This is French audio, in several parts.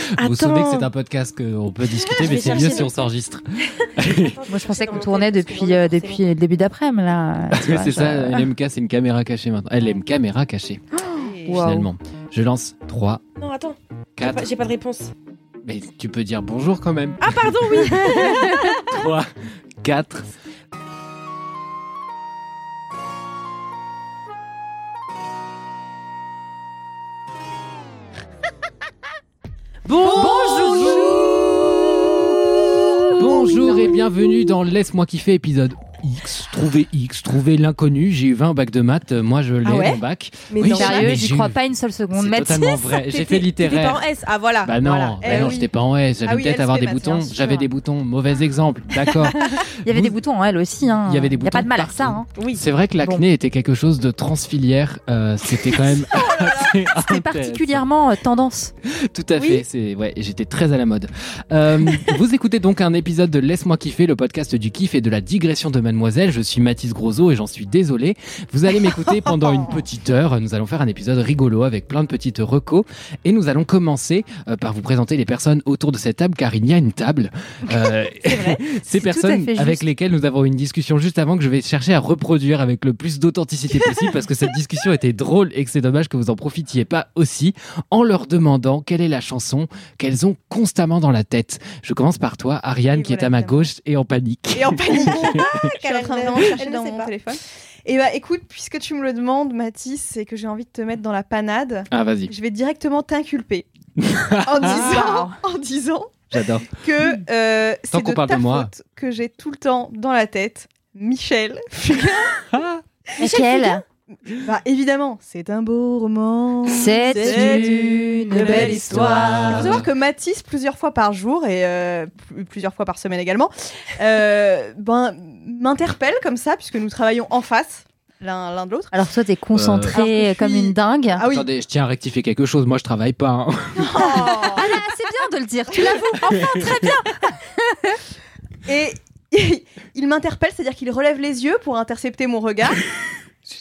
Vous vous souvenez que Attends. c'est un podcast qu'on peut discuter, mais c'est mieux si on s'enregistre. Moi, je pensais qu'on tournait depuis, euh, depuis le début d'après-midi, là. C'est je- ça, LMK, c'est une caméra cachée maintenant. Elle aime caméra cachée, Wow. finalement. Je lance 3, Non, attends. J'ai pas, 4. j'ai pas de réponse. Mais tu peux dire bonjour quand même. Ah, pardon, oui. 3, 4. Bonjour. Bonjour et bienvenue dans Laisse-moi kiffer épisode X. Trouver X, trouver l'inconnu. J'ai eu 20 bac de maths, moi je l'ai Ah ouais mon bac. Mais Oui. Sérieux, j'y crois eu- pas une seule seconde. C'est totalement vrai. J'ai fait littéraire. pas en S. Ah, voilà. Bah non, Voilà. bah Eh non, oui. j'étais pas en S. J'avais Ah oui, peut-être avoir des boutons. J'avais des boutons. Mauvais exemple. D'accord. il y avait Vous- des boutons en elle aussi. Hein. Il y avait des a pas boutons de mal à ça. Hein. Oui. C'est vrai que l'acné était quelque chose de transfilière. euh, C'était quand même. assez C'était particulièrement euh, tendance. Tout à fait. C'est ouais. J'étais très à la mode. Euh, vous écoutez donc un épisode de Laisse-moi kiffer, le podcast du kiff et de la digression de Mademoiselle. Je suis Mathis Grosso et j'en suis désolé. Vous allez m'écouter pendant une petite heure. Nous allons faire un épisode rigolo avec plein de petites recos et nous allons commencer euh, par vous présenter les personnes autour de cette table car il y a une table. Euh, Ces personnes avec lesquelles nous avons une discussion juste avant que je vais chercher à reproduire avec le plus d'authenticité possible parce que cette discussion était drôle et que c'est dommage que vous en profitiez pas aussi en leur demandant quelle est la chanson qu'elles ont constamment dans la tête. Je commence par toi, Ariane, Et qui est à ma gauche et en panique. Et en panique. Je suis en train de Elle- vraiment chercher elle dans mon pas. téléphone. Et bah écoute, puisque tu me le demandes, Mathis, c'est que j'ai envie de te mettre dans la panade. Ah, vas-y, Je vais directement t'inculper en disant, en disant j'adore. que euh, Tant c'est qu'on de parle ta de moi. faute que j'ai tout le temps dans la tête Michel. Fugain. Laquelle bah évidemment, c'est un beau roman. C'est une belle Il histoire. faut savoir que Mathis, plusieurs fois par jour et euh, pl- plusieurs fois par semaine également, euh, ben, m'interpelle comme ça, puisque nous travaillons en face, l'un l'un de l'autre. Alors toi, t'es concentré je comme suis- une dingue. Ah oui. Attendez, je tiens à rectifier quelque chose. Moi, je travaille pas. hein. Ah là, c'est bien de le dire. Tu l'avoues. Enfin, très bien. Et il m'interpelle, c'est-à-dire qu'il relève les yeux pour intercepter mon regard.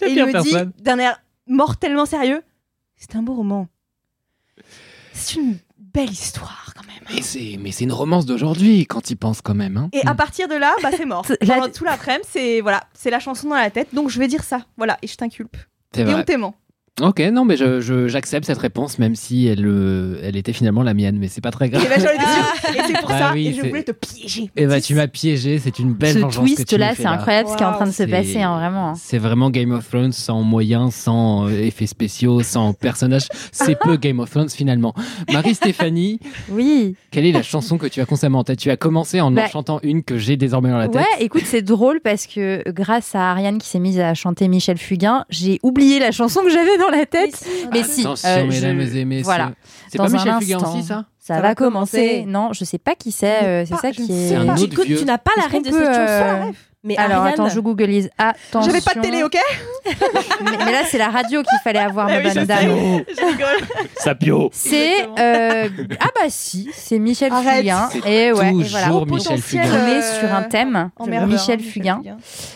Et il me personne. dit d'un air mortellement sérieux C'est un beau roman. C'est une belle histoire. Mais c'est, mais c'est une romance d'aujourd'hui quand il pense quand même. Hein. Et à partir de là, bah, c'est mort. Pendant tout l'après-midi, c'est voilà, c'est la chanson dans la tête. Donc je vais dire ça. Voilà, et je t'inculpe. C'est Et vrai. on t'aimant. Ok, non, mais je, je- j'accepte cette réponse, même si elle, euh, elle était finalement la mienne, mais c'est pas très grave. Et, ben, j'en étais sûre. Et c'est pour Ah ça. oui, et je c'est- voulais te piéger. Et bah, Mathis. tu m'as piégé, c'est une belle Ce vengeance que tu twist me là, fais c'est incroyable ce qui est en train de se passer, hein, vraiment. C'est vraiment Game of Thrones sans moyens, sans euh, effets spéciaux, sans personnages. C'est peu Game of Thrones finalement. Marie-Stéphanie, Oui. quelle est la chanson que tu as constamment en tête? Tu as commencé en en Bah, chantant une que j'ai désormais dans la tête. Ouais, écoute, c'est drôle parce que grâce à Ariane qui s'est mise à chanter Michel Fugain, j'ai oublié la chanson que j'avais dans la tête. Mais si, Attention, euh, mesdames je- et messieurs. voilà. C'est Dans pas un Michel Fugain instant. aussi, ça Ça, Ça va va commencer. commencer. Non, je sais pas qui c'est. euh, c'est ça qui est. C'est un pas. autre J'écoute, vieux. tu n'as pas la Est-ce qu'on de cette peut, chanson. euh, Mais Alors Ariane, attends, je googleise. Attention. J'avais pas de télé, ok mais, mais là, c'est la radio qu'il fallait avoir, Ah ma oui, je bonne sais. dame. Je rigole. Sapio C'est euh, ah bah si, c'est Michel Arrête. Fugain. Et ouais, et toujours voilà. Michel potentiel, Fugain. On est Euh, sur un thème. Emmerdeur, Michel hein, Fugain.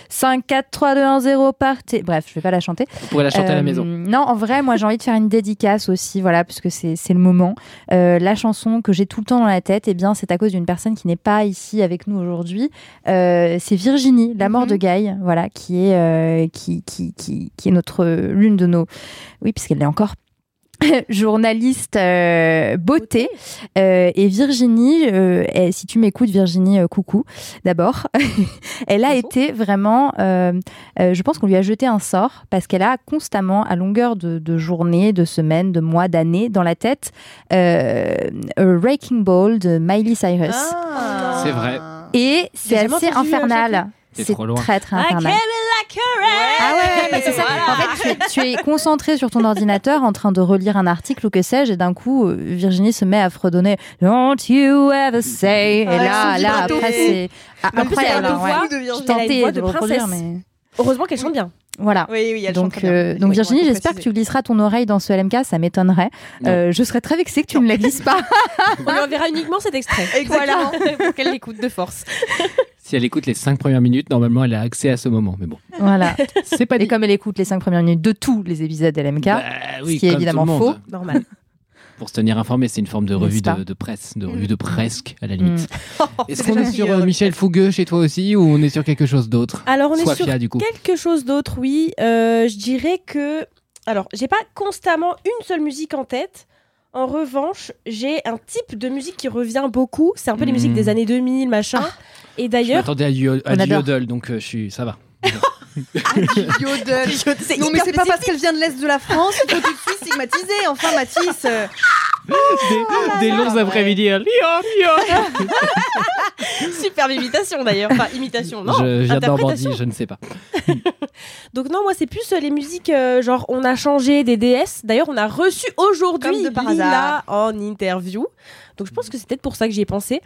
5, 4, 3, 2, 1, 0, partez. Bref, je vais pas la chanter. Vous pourrez la chanter à la Euh, maison. Non, en vrai, moi j'ai envie de faire une dédicace aussi, voilà, puisque c'est c'est le moment. Euh, la chanson que j'ai tout le temps dans la tête, eh bien, c'est à cause d'une personne qui n'est pas ici avec nous aujourd'hui. Euh, c'est Virginie, la mort Mhm. de Guy, voilà, qui est euh, qui, qui, qui, qui est notre l'une de nos, oui, puisqu'elle est encore journaliste euh, beauté. Euh, et Virginie, euh, elle- si tu m'écoutes, Virginie, euh, coucou, d'abord, elle a Bonjour. été vraiment, euh, euh, je pense qu'on lui a jeté un sort parce qu'elle a constamment, à longueur de, de journées, de semaines, de mois, d'années, dans la tête, euh, A Wrecking Ball de Miley Cyrus. Ah. C'est vrai. Et c'est assez euh, infernal. C'est trop loin. très très infernal. Ah ouais, mais c'est ça. Voilà. En fait, tu es, tu es concentré sur ton ordinateur en train de relire un article ou que sais-je, et d'un coup, euh, Virginie se met à fredonner Don't you ever say. Et là, là, après, c'est ah, incroyable. hein, ouais. voix de Je tentais de reproduire, mais Heureusement qu'elle chante bien. voilà. Oui, oui, elle Donc, chante très bien. euh, donc faut- Virginie, j'espère que tu glisseras ton oreille dans ce LMK, ça m'étonnerait. Euh, je serais très vexée que tu ne la glisses pas. On lui enverra uniquement cet extrait. Exactement. Voilà. Pour qu'elle l'écoute de force. Si elle écoute les cinq premières minutes, normalement, elle a accès à ce moment. Mais bon, voilà. c'est pas Et dit. comme elle écoute les cinq premières minutes de tous les épisodes LMK, Bah oui, ce qui est évidemment faux. Normal. Pour se tenir informé, c'est une forme de revue de, de presse, de revue de presque, à la limite. Mm. Est-ce C'est qu'on est sur euh, Michel Fougueux chez toi aussi ou on est sur quelque chose d'autre Alors, on est sur du coup. quelque chose d'autre, oui. Euh, je dirais que. Alors, j'ai pas constamment une seule musique en tête. En revanche, j'ai un type de musique qui revient beaucoup. C'est un peu les musiques des années 2000, machin. Et Je d'ailleurs. m'attendais à, du, à du yodel, donc euh, je suis, ça va. Yodel. C'est Non, mais c'est pas parce qu'elle vient de l'Est de la France qu'il faut tout de suite stigmatiser. Enfin, Mathis. euh, Des, des longs après-midi. Superbe imitation d'ailleurs. Enfin, imitation, non. Je interprétation. Normandie, je ne sais pas. Donc non, moi c'est plus euh, les musiques euh, genre on a changé des DS. D'ailleurs, on a reçu aujourd'hui Comme de par Lila en interview. Donc je pense que c'est peut-être pour ça que j'y ai pensé.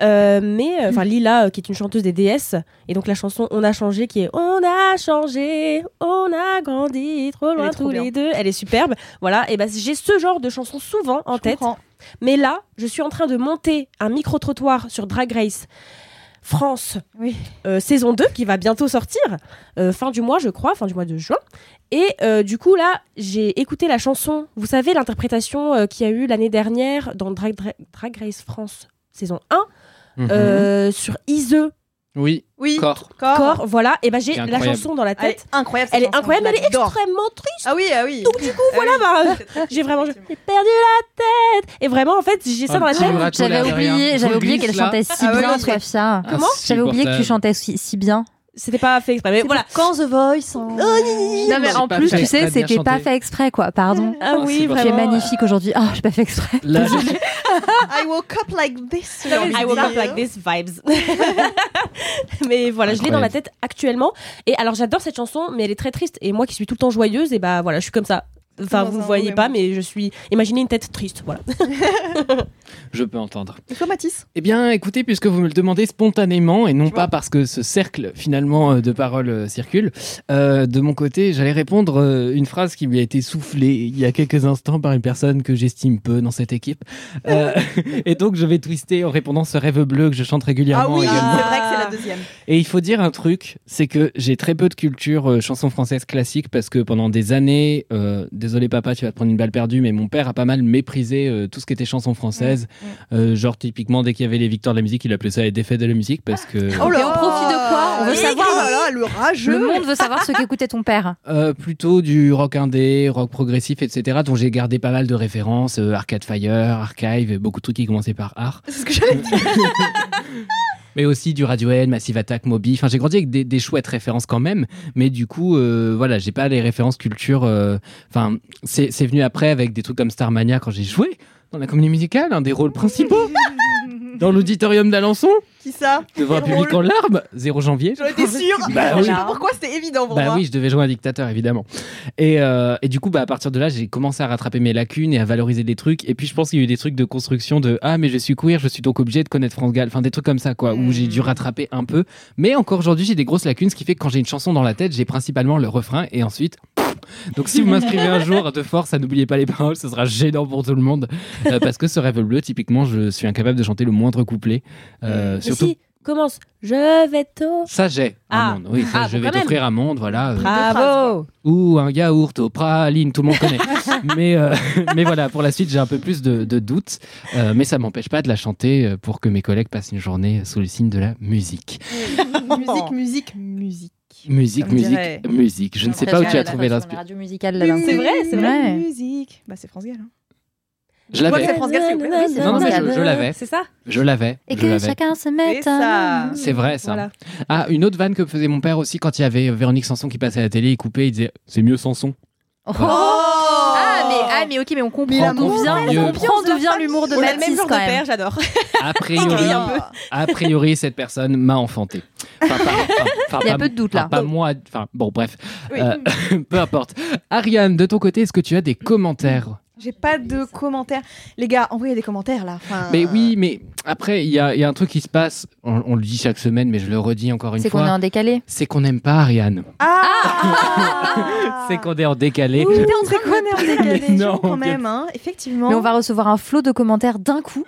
Euh, mais euh, enfin Lila euh, qui est une chanteuse des DS et donc la chanson On a changé qui est On a changé, on a grandi trop loin trop tous bien. les deux. Elle est superbe. Voilà, et ben j'ai ce genre de chanson souvent en je tête. comprends. Mais là, je suis en train de monter un micro-trottoir sur Drag Race France Oui. euh, saison 2 qui va bientôt sortir, euh, fin du mois je crois, fin du mois de juin. Et euh, du coup là, j'ai écouté la chanson, vous savez l'interprétation euh, qu'il y a eu l'année dernière dans Drag, Dra- Drag Race France saison 1 Mhm. euh, sur Ise Oui, Oui. corps. Corps. Corps, voilà, et ben j'ai la chanson dans la Elle est tête. incroyable. Elle est incroyable, elle est extrêmement triste. Ah oui, ah oui. Donc du coup, Ah voilà, bah, j'ai vraiment j'ai perdu la tête. Et vraiment, en fait, j'ai ça dans la tête. J'avais oublié, j'avais oublié qu'elle chantait si Ah bien, oui, Soifia. Comment J'avais oublié que tu chantais si bien. C'était pas fait exprès, mais voilà. Quand The Voice. hein. Non mais en plus, fait tu sais, c'était pas fait exprès quoi. Pardon. Ah oui, Tu es vraiment. magnifique aujourd'hui. Ah, j'ai pas fait exprès. Là, je- I woke up like this. I woke up dire. like this vibes. mais voilà, je l'ai dans la tête actuellement. Et alors j'adore cette chanson, mais elle est très triste. Et moi qui suis tout le temps joyeuse, et bah voilà, je suis comme ça. Enfin, vous un voyez pas, mais je suis. Imaginez une tête triste, voilà. je peux entendre. Et toi, Mathis? Eh bien, écoutez, puisque vous me le demandez spontanément et non pas parce que ce cercle finalement euh, de paroles euh, circule, euh, de mon côté, j'allais répondre euh, une phrase qui lui a été soufflée il y a quelques instants par une personne que j'estime peu dans cette équipe. Euh, et donc, je vais twister en répondant ce rêve bleu que je chante Ah régulièrement oui, c'est vrai que c'est la deuxième. Et il faut dire un truc, c'est que j'ai très peu de culture euh, chanson française classique parce que pendant des années, euh, désolé papa, tu vas te prendre une balle perdue, mais mon père a pas mal méprisé euh, tout ce qui était chanson française. Euh, genre typiquement dès qu'il y avait les victoires de la musique, il appelait ça les défaites de la musique parce que Oh là Et on profite de quoi On veut savoir. oh là le rageux. Le monde veut savoir ce qu'écoutait ton père. euh, plutôt du rock indé, rock progressif, etc. dont j'ai gardé pas mal de références, euh, Arcade Fire, Archive, et beaucoup de trucs qui commençaient par art. C'est ce que j'allais dire. mais aussi du Radiohead, Massive Attack, Moby. Enfin, j'ai grandi avec des, des chouettes références quand même, mais du coup, euh, voilà, j'ai pas les références culture. Enfin, c'est c'est venu après avec des trucs comme Starmania quand j'ai joué dans la comédie musicale, un des rôles principaux dans l'auditorium d'Alençon, Qui ça? Devant un public en larmes, 0 janvier. J'en étais sûre. Bah Je oui. sais pas pourquoi c'était évident pour Bah moi. oui, je devais jouer un dictateur, évidemment. Et, euh, et du coup, bah, à partir de là, j'ai commencé à rattraper mes lacunes et à valoriser des trucs. Et puis, je pense qu'il y a eu des trucs de construction de Ah, mais je suis queer, je suis donc obligé de connaître France Gall. Enfin, des trucs comme ça, quoi, où j'ai dû rattraper un peu. Mais encore aujourd'hui, j'ai des grosses lacunes, ce qui fait que quand j'ai une chanson dans la tête, j'ai principalement le refrain et ensuite. Donc, si vous m'inscrivez un jour de force à n'oubliez pas les paroles, ce sera gênant pour tout le monde. Euh, parce que ce rêve bleu, typiquement, je suis incapable de chanter le moindre couplet. Euh, Mais surtout. si, commence. Je vais t'au. Ça, j'ai Ah. un monde. Oui, ça, Ah, je vais t'offrir un monde, voilà. euh, Bravo. ou un yaourt au praline, tout le monde connaît. mais, euh, mais voilà, pour la suite, j'ai un peu plus de, de doutes, euh, mais ça m'empêche pas de la chanter euh, pour que mes collègues passent une journée sous le signe de la musique. musique, musique, musique. Musique, musique, dirait- musique. Je ne sais pas où tu as trouvé l'inspiration. radio musicale là d'un C'est vrai, c'est vrai. Ouais. Musique. Bah, c'est France Gall. hein. Je crois que l'avais, c'est France Gall, c'est Non, non, mais je, je l'avais, C'est ça je l'avais, Et que chacun se C'est mette. ça. C'est vrai ça. Voilà. Ah, une autre vanne que faisait mon père aussi quand il y avait Véronique Sanson qui passait à la télé, il coupait, il disait c'est mieux Sanson. Oh. Oh Ah mais ok mais on comprend Mais d'où vient, mieux. on comprend d'où vient l'humour de de quand même. père, j'adore. A priori, a priori, cette personne m'a enfanté. Enfin, pas- Il y a pas- peu de doute, là. Pas moi. Enfin, bon, bref. Oui. Euh, peu importe. Ariane, de ton côté, est-ce que tu as des commentaires J'ai pas de commentaires. Les gars, envoyez des commentaires là. Enfin, Mais oui, mais après, il y a, il y a un truc qui se passe. On, on le dit chaque semaine, mais je le redis encore une C'est qu'on est fois. en décalé. C'est qu'on n'aime pas Ariane. Ah, C'est qu'on est en décalé. Qu'on est en décalé. Non, quand même, hein, effectivement. Mais on va recevoir un flot de commentaires d'un coup.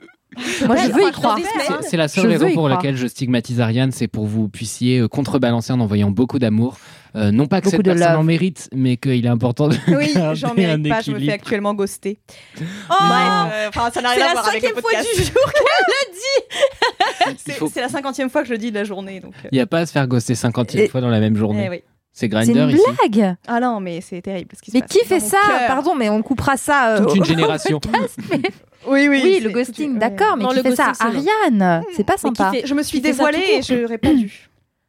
Moi, je veux y croire. C'est- la seule Je raison pour laquelle je stigmatise Ariane, c'est pour que vous puissiez euh, contrebalancer en envoyant beaucoup d'amour. Euh, non pas que Beaucoup cette personne love. en mérite, mais qu'il est important de Oui, j'en un mérite pas, je me fais actuellement ghoster. Oh Bref, euh, enfin, ça n'a C'est rien à la voir avec le cinquième fois du jour Il C'est faut- c'est la cinquantième fois que je le dis de la journée. Donc, euh, il n'y a pas à se faire ghoster 50 Et- fois dans la même journée. eh oui. C'est C'est une ici. blague. Ah non, mais c'est terrible. ce qui se Mais passe qui dans fait mon ça cœur. Pardon, mais on coupera ça. euh, Toute une au- génération. Oui, oui. Oui, c'est- le ghosting, ouais. d'accord, mais Non, qui le fait ça ghosting, c'est Ariane C'est pas Mais qui sympa. fait- Je me suis Qui fait ça dévoilée tout et court. je répondu.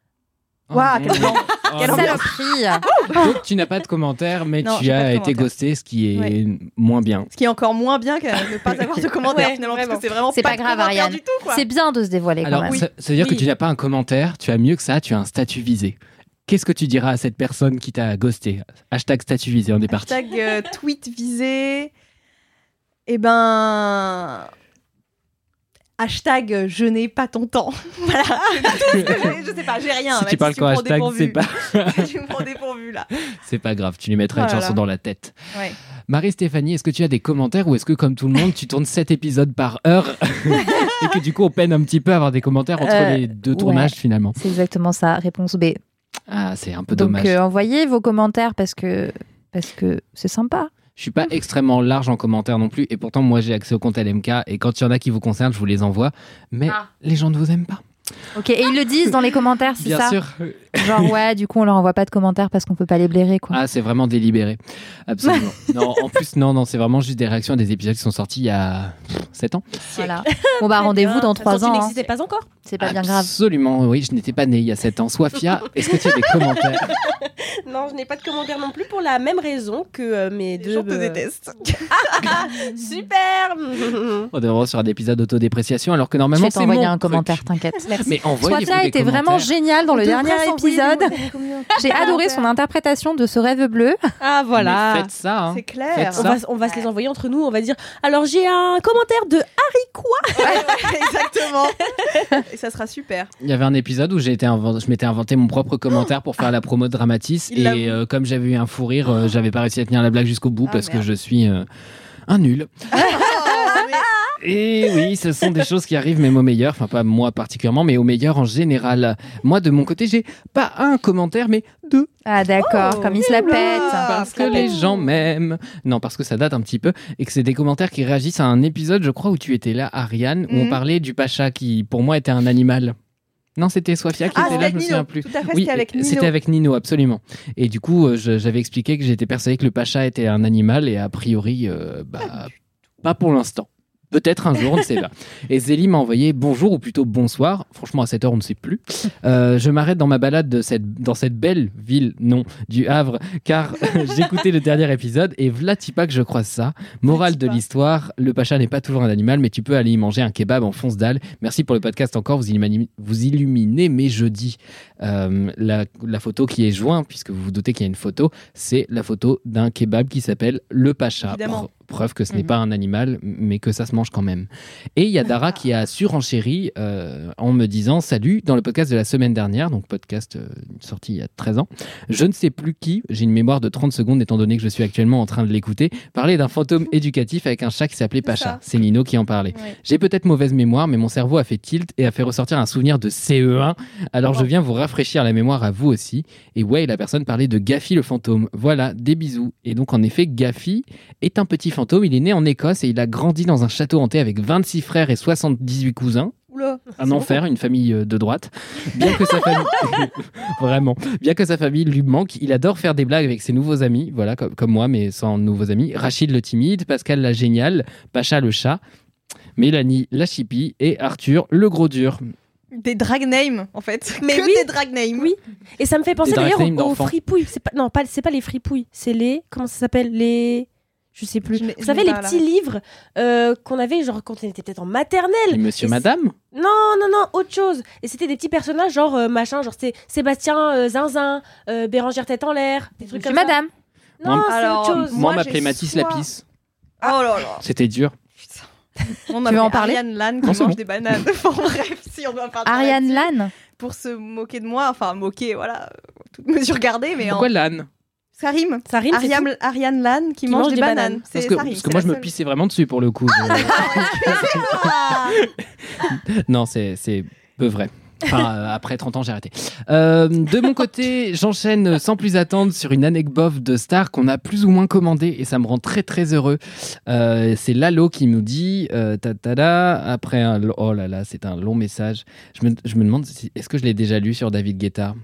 Waouh, Oh, quel non. blanc. Oh, Quelle non. ambiance. Saloperie Donc tu n'as pas de commentaires, mais Non, tu j'ai pas as été commentaires. ghosté, ce qui est Ouais. moins bien. Ce qui est encore moins bien que ne pas avoir de commentaires Ouais, finalement, parce vraiment. que c'est vraiment C'est pas de grave, commentaires Ariane. du tout, quoi. C'est bien de se dévoiler quand Alors, même. ça, ça veut dire que Oui. tu n'as pas un commentaire, tu as mieux que ça, tu as un statut visé. Qu'est-ce que tu diras à cette personne qui t'a ghosté? Hashtag statut visé, on est parti. Hashtag euh, tweet visé. Eh ben. Hashtag je n'ai pas ton temps. voilà. je sais pas, j'ai rien. si tu parles prends hashtag, c'est pas, tu me prends dépourvu là. c'est pas grave, tu lui mettras une Oh là chanson dans la tête. Ouais. Marie-Stéphanie, est-ce que tu as des commentaires ou est-ce que, comme tout le monde, tu tournes 7 épisodes par heure et que du coup, on peine un petit peu à avoir des commentaires entre Euh, les deux ouais. tournages finalement? C'est exactement ça. Réponse B. Ah, c'est un peu Donc dommage. euh, envoyez vos commentaires parce que parce que c'est sympa. Je suis pas extrêmement large en commentaires non plus, et pourtant moi j'ai accès au compte LMK, et quand il y en a qui vous concernent, je vous les envoie. Mais Ah. les gens ne vous aiment pas. Ok, et ils le disent dans les commentaires, c'est Bien ça sûr. Genre ouais, du coup on leur envoie pas de commentaires parce qu'on peut pas les blairer quoi. Ah, c'est vraiment délibéré. Absolument. non, en plus, non, non, c'est vraiment juste des réactions à des épisodes qui sont sortis il y a 7 ans. Voilà. Bon bah rendez-vous dans Quand 3 il ans. hein. n'existait pas encore. C'est pas bien grave. Absolument, oui, je n'étais pas né il y a 7 ans. Soifia, est-ce que tu as des commentaires Non, je n'ai pas de commentaire non plus pour la même raison que euh, mes Les deux. gens te euh, détestent. Super On devrait sur un épisode d'autodépréciation, alors que Je normalement vais c'est t'envoyer un truc. commentaire, t'inquiète. Mais envoyez-vous était vraiment commentaires. génial dans le dernier des épisode. J'ai adoré son interprétation de ce rêve bleu. Ah voilà. Mais faites ça. hein. C'est clair. Faites On ça. va, on va se les envoyer entre nous. On va dire alors j'ai un commentaire de Harry quoi Ouais, ouais, exactement. Et ça sera super. Il y avait un épisode où j'ai été je m'étais inventé mon propre commentaire pour faire la promo de Dramatis Il et euh, comme j'avais eu un fou rire, euh, j'avais pas réussi à tenir la blague jusqu'au bout Ah, parce que je suis euh, un nul. Et oui, ce sont des choses qui arrivent même au meilleur, enfin pas moi particulièrement, mais au meilleur en général. Moi de mon côté, j'ai pas un commentaire mais deux Ah d'accord, Oh, comme il se la pète. parce que les gens m'aiment. Non, parce que ça date un petit peu et que c'est des commentaires qui réagissent à un épisode, je crois, où tu étais là, Ariane, où on Mhm. parlait du pacha qui, pour moi, était un animal. Non, c'était Sofia qui Ah, était là, je me Nino. souviens plus. Oui, c'était avec Nino. c'était avec Nino, absolument. Et du coup, euh, j'avais expliqué que j'étais persuadé que le pacha était un animal et a priori, euh, bah, pas pour l'instant. Peut-être un jour, on ne sait pas. Et Zélie m'a envoyé bonjour ou plutôt bonsoir. Franchement, à cette heure, on ne sait plus. Euh, je m'arrête dans ma balade de cette, dans cette belle ville, non, du Havre, car j'écoutais le dernier épisode et vlatipa que je croise ça. Morale de l'histoire, le pacha n'est pas toujours un animal, mais tu peux aller y manger un kebab en fonce dalle. Merci pour le podcast encore, vous, illumini- vous illuminez mes jeudis. Euh, la, la photo qui est jointe, puisque vous vous doutez qu'il y a une photo, c'est la photo d'un kebab qui s'appelle le pacha. Évidemment. Pre- Preuve que ce n'est Mhm. pas un animal, mais que ça se mange quand même. Et il y a Dara qui a surenchéri euh, en me disant Salut, dans le podcast de la semaine dernière, donc podcast euh, sorti il y a 13 ans, je ne sais plus qui, j'ai une mémoire de 30 secondes étant donné que je suis actuellement en train de l'écouter, parlait d'un fantôme éducatif avec un chat qui s'appelait Pacha. C'est Nino qui en parlait. Ouais. J'ai peut-être mauvaise mémoire, mais mon cerveau a fait tilt et a fait ressortir un souvenir de CE1. Alors je viens vous rafraîchir la mémoire à vous aussi. Et ouais, la personne parlait de Gaffy le fantôme. Voilà, des bisous. Et donc en effet, Gaffy est un petit fantôme. Il est né en Écosse et il a grandi dans un château hanté avec 26 frères et 78 cousins. Oula. Un enfer, une famille euh, de droite. Bien que sa famille, vraiment, bien que sa famille lui manque, il adore faire des blagues avec ses nouveaux amis, voilà, comme, comme moi, mais sans nouveaux amis. Rachid le timide, Pascal la géniale, Pacha le chat, Mélanie la chipie et Arthur le gros dur. Des drag names, en fait. Mais que oui. des drag names. Oui. Et ça me fait penser d'ailleurs aux, fripouilles. C'est pas, non, pas, c'est pas les fripouilles. C'est les. Comment ça s'appelle? Les. Je sais plus. Je Vous savez, les petits livres euh, qu'on avait, genre quand on était peut-être en maternelle. Et Monsieur, Et Madame Non, non, non, autre chose. Et c'était des petits personnages, genre euh, machin, genre c'était Sébastien euh, Zinzin, euh, Bérangère Tête en l'air, des trucs Monsieur comme Madame. ça. Non, Moi, c'est alors, autre chose. Moi, Moi, on m'appelait j'ai Mathis soit- Lapis. Oh là là. C'était dur. On Tu veux en parler Ariane Lann qui Non, c'est mange bon. des bananes. Enfin, bref, si on doit parler Ariane Lann. Pour se moquer de moi, enfin moquer, voilà, toute mesure gardée, mais Pourquoi en... ça rime. Ça rime. Ariane, Lann qui, mange, des, bananes. Parce C'est que, ça rime. parce que moi, je me pissais vraiment dessus pour le coup. Je- non, c'est c'est peu vrai. Enfin, euh, après 30 ans, j'ai arrêté. Euh, de mon côté, j'enchaîne sans plus attendre sur une anecdote de Star qu'on a plus ou moins commandée et ça me rend très très heureux. Euh, c'est Lalo qui nous dit euh, ta, ta, après un oh là là, c'est un long message. Je me, je me demande si, est-ce que je l'ai déjà lu sur David Guetta?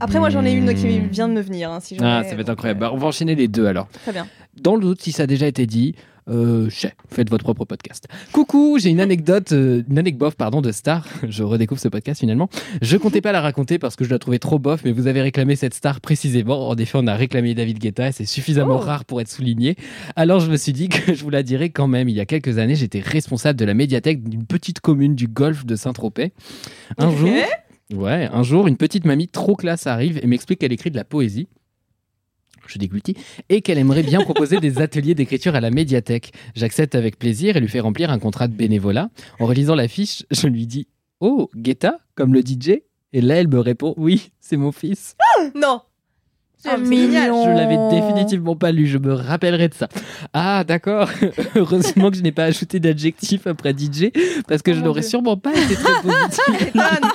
Après, moi, j'en ai une qui Hmm. vient de me venir. hein, si Ah, ça va être incroyable. euh, Bah, on va enchaîner les deux alors. Très bien. Dans le doute, si ça a déjà été dit, euh, chais, faites votre propre podcast. Coucou, j'ai une anecdote, euh, une anecdote pardon de star. Je redécouvre ce podcast finalement. Je comptais pas la raconter parce que je la trouvais trop bof, mais vous avez réclamé cette star précisément. En effet, on a réclamé David Guetta et c'est suffisamment Oh. rare pour être souligné. Alors je me suis dit que je vous la dirais quand même. Il y a quelques années, j'étais responsable de la médiathèque d'une petite commune du Golfe de Saint-Tropez. Un Ok. jour, Ouais, un jour, une petite mamie trop classe arrive et m'explique qu'elle écrit de la poésie. Je déglutis. Et qu'elle aimerait bien proposer des ateliers d'écriture à la médiathèque. J'accepte avec plaisir et lui fais remplir un contrat de bénévolat. En relisant la fiche, je lui dis Oh, Guetta, comme le DJ Et là, elle me répond Oui, c'est mon fils. Non. C'est c'est génial. mignon. Je l'avais définitivement pas lu, je me rappellerai de ça. Ah, d'accord. Heureusement que je n'ai pas ajouté d'adjectif après DJ, parce que Oh je mon n'aurais Dieu. sûrement pas été très positif. Étonne.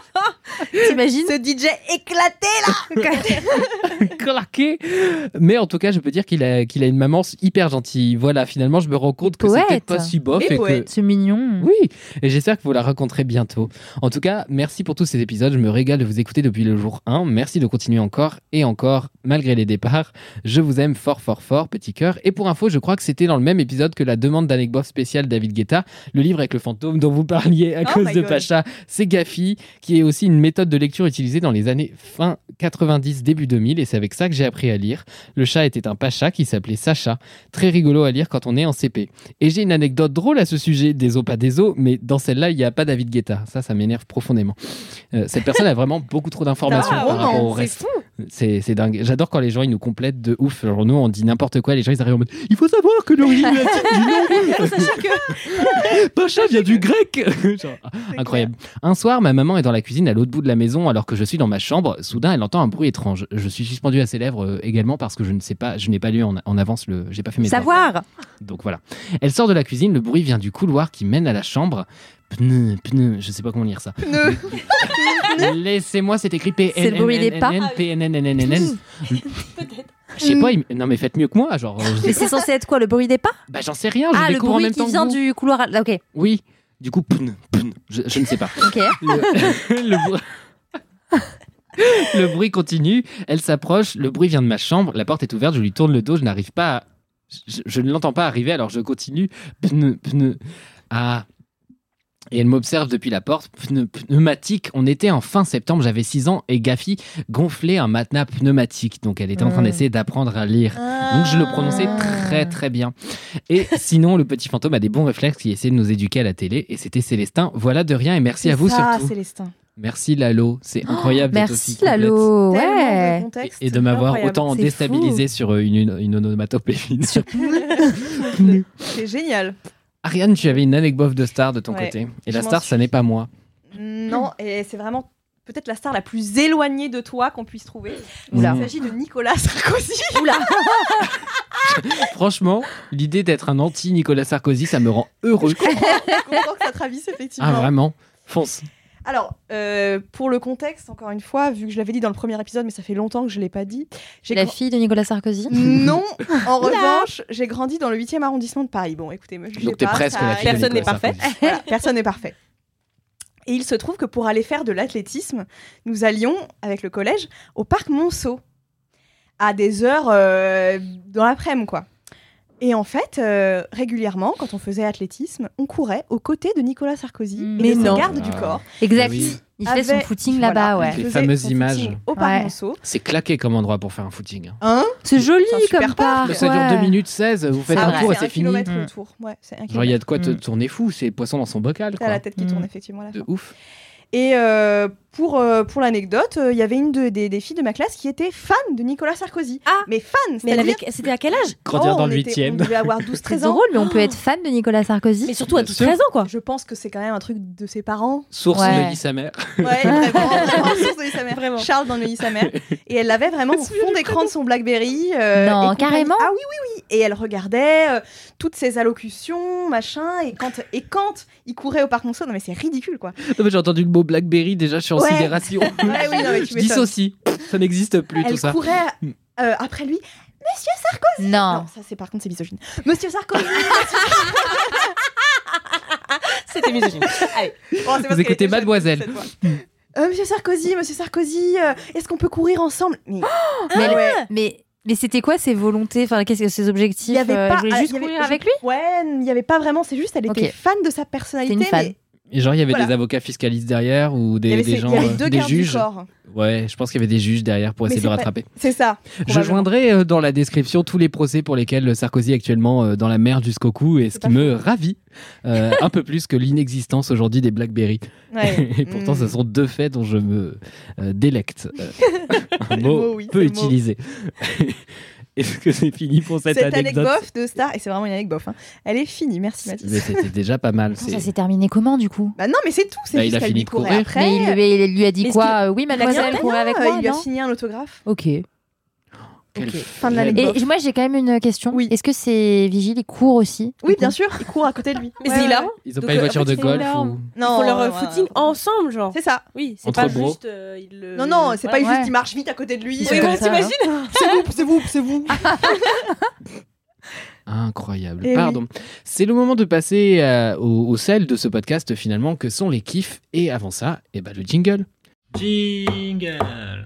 T'imagines Ce DJ éclaté là claqué. Mais en tout cas, je peux dire qu'il a, qu'il a une maman hyper gentille. Voilà, finalement, je me rends compte que peut-être pas si bof. Et Et que... C'est mignon. Oui, et j'espère que vous la rencontrez bientôt. En tout cas, merci pour tous ces épisodes. Je me régale de vous écouter depuis le jour 1. Merci de continuer encore et encore, malgré les départs. Je vous aime fort, fort, fort, petit cœur. Et pour info, je crois que c'était dans le même épisode que la demande d'anecdote spéciale David Guetta, le livre avec le fantôme dont vous parliez à Oh cause de God. Pacha. C'est Gafi, qui est aussi une méthode de lecture utilisée dans les années fin 90, début 2000. Et c'est avec ça que j'ai appris à lire. Le chat était un Pacha qui s'appelait Sacha. Très rigolo à lire quand on est en CP. Et j'ai une anecdote drôle à ce sujet, des os pas des os, mais dans celle-là, il n'y a pas David Guetta. Ça, ça m'énerve profondément. Euh, cette personne a vraiment beaucoup trop d'informations Ah, par oh rapport non, au c'est reste. C'est dingue. J'adore quand les gens ils nous complètent de ouf. Genre nous on dit n'importe quoi, les gens ils arrivent en mode il faut savoir que l'origine latine du nom Pacha vient du grec. Genre, incroyable. Un soir, ma maman est dans la cuisine à l'autre bout de la maison alors que je suis dans ma chambre. Soudain, elle entend un bruit étrange. Je suis suspendu à ses lèvres euh, également parce que je ne sais pas, je n'ai pas lu en, en avance le, j'ai pas fait mes devoirs. Savoir. Donc voilà. Elle sort de la cuisine, le bruit vient du couloir qui mène à la chambre. Pneu, pneu, je sais pas comment lire ça. Pneu. Laissez-moi, c'est écrit P C'est le bruit des pas. P N N N N N N. Je sais pas, il- non mais faites mieux que moi, genre. euh, Mais c'est censé être quoi Le bruit des pas Bah j'en sais rien, je Ah, le découvre en bruit même qui temps que vient vous. du couloir. à- Ok, Oui. Du coup, je, je ne sais pas. ok. Le, le bruit... le bruit continue, elle s'approche, le bruit vient de ma chambre, la porte est ouverte, je lui tourne le dos, je n'arrive pas à... Je, je ne l'entends pas arriver, alors je continue. Pneu, pneu. Ah. Et elle m'observe depuis la porte. Pneu, pneumatique. On était en fin septembre, j'avais 6 ans, et Gafi gonflait un matelas pneumatique. Donc elle était en train Mm. d'essayer d'apprendre à lire. Donc je le prononçais très très bien. Et sinon, le petit fantôme a des bons réflexes qui essaie de nous éduquer à la télé. Et c'était Célestin. Voilà de rien et merci à vous ça, surtout. Célestin. Merci Lalo, c'est incroyable d'être aussi Merci complète. Lalo. Ouais. Et, et de m'avoir Incroyable. autant déstabilisé sur une, une, une onomatopée. C'est génial. Ariane, tu avais une anecdote de star de ton Ouais, côté. Et je la star, suis- ça n'est pas moi. Non, et c'est vraiment peut-être la star la plus éloignée de toi qu'on puisse trouver. Il s'agit de Nicolas Sarkozy. Oula. Franchement, l'idée d'être un anti-Nicolas Sarkozy, ça me rend heureux. Je comprends que ça te ravisse effectivement. Ah, vraiment Fonce. Alors, euh, pour le contexte, encore une fois, vu que je l'avais dit dans le premier épisode, mais ça fait longtemps que je l'ai pas dit. J'ai La gra- fille de Nicolas Sarkozy. Non, en revanche, j'ai grandi dans le 8e arrondissement de Paris. Bon, écoutez, me Donc t'es presque ça la fille arrive. de Personne n'est Nicolas parfait. Voilà, personne n'est parfait. Et il se trouve que pour aller faire de l'athlétisme, nous allions, avec le collège, au parc Monceau, à des heures euh, dans l'après-midi, quoi. Et en fait, euh, régulièrement, quand on faisait athlétisme, on courait aux côtés de Nicolas Sarkozy Mm. et Mais non. gardes du Ah. corps. Exact. Oui. Il fait son footing voilà, là-bas, il ouais. Les fameuses images. Au Ouais. C'est claqué comme endroit pour faire un footing. Hein C'est joli C'est un super comme parc. ça ouais. dure 2 minutes 16, vous faites C'est un vrai. tour et C'est fini. Mm. le tour. Ouais, c'est un Genre, il y a de quoi te Mm. tourner fou, c'est poisson dans son bocal, T'as la tête qui Mm. tourne effectivement à la fin. De ouf. Et euh, pour, euh, pour l'anecdote, euh, il y avait une de- des, des filles de ma classe qui était fan de Nicolas Sarkozy. Ah Mais fan, Mais c'était à quel âge? Grandir Oh, dans le était- 8 On devait avoir 12-13 C'est ans. drôle, mais on peut être fan de Nicolas Sarkozy. Mais surtout à Bien sûr. 12-13 ans, quoi. Je pense que c'est quand même un truc de ses parents. Source Ouais. Neuilly sa mère. Ouais, vraiment, vraiment, source de Lisa Mère. Vraiment. Charles dans Neuilly sa mère. Et elle l'avait vraiment au fond d'écran de son Blackberry. euh, Non, carrément Ah oui, oui, oui. Et elle regardait euh, toutes ses allocutions, machin. Et quand, et quand il courait au parc Monceau, non mais c'est ridicule quoi. Non, mais J'ai entendu le mot Blackberry, déjà je suis en Ouais. sidération. Ouais, oui, non, mais tu je dissocie. Ça n'existe plus tout Elle ça. courait euh, après lui. Monsieur Sarkozy Non. Non, ça c'est par contre c'est misogyne. Monsieur Sarkozy C'était misogyne. Allez. Bon, Vous écoutez Mademoiselle. Euh, monsieur Sarkozy, Monsieur Sarkozy, euh, est-ce qu'on peut courir ensemble? Mais Mais, Ah ouais. mais, mais c'était quoi ses volontés, enfin, qu'est-ce que ses objectifs? Il y avait euh, pas. ah, juste il y avait- courir avec lui? Ouais, il n'y avait pas vraiment. C'est juste, elle était fan de sa personnalité. Une fan. mais Et genre, il y avait Voilà. des avocats fiscalistes derrière ou des, des gens, il y avait euh, des juges. Ouais, je pense qu'il y avait des juges derrière pour essayer de rattraper. C'est ça. Je joindrai euh, dans la description tous les procès pour lesquels Sarkozy est actuellement euh, dans la merde jusqu'au cou et ce qui me ravit euh, un peu plus que l'inexistence aujourd'hui des Blackberry. Ouais. Et pourtant, Mm. ce sont deux faits dont je me euh, délecte. Euh, un mot mot, oui, peu utilisé. Est-ce que c'est fini pour cette, Cette anecdote anecdote de Star, et c'est vraiment une anecdote, hein. elle est finie, merci Mathis. Mais C'était déjà pas mal. Ça s'est terminé comment du coup? Bah non, mais c'est tout, c'est Bah, juste il a fini lui de courir. après. Mais il, lui- il lui a dit Mais quoi Oui, mademoiselle, avec moi. il lui a signé un autographe. Ok. Fin de. Et moi, j'ai quand même une question. Oui. Est-ce que ces vigiles, ils courent aussi Oui, bien sûr, il court à côté de lui. Mais Ouais, c'est ouais. Ils ont Donc, pas une euh, voiture en fait, de c'est golf ou... Ils font leur euh, footing ouais. ensemble, genre. C'est ça. Oui, c'est pas juste. euh, le- Non, non, c'est pas juste Ouais. il marche vite à côté de lui. Comme ça, hein. C'est vous, c'est vous, c'est vous. Incroyable. Eh Pardon. C'est le moment de passer euh, au, au sel de ce podcast finalement que sont les kiffs? Et avant ça, eh ben, le jingle. Jingle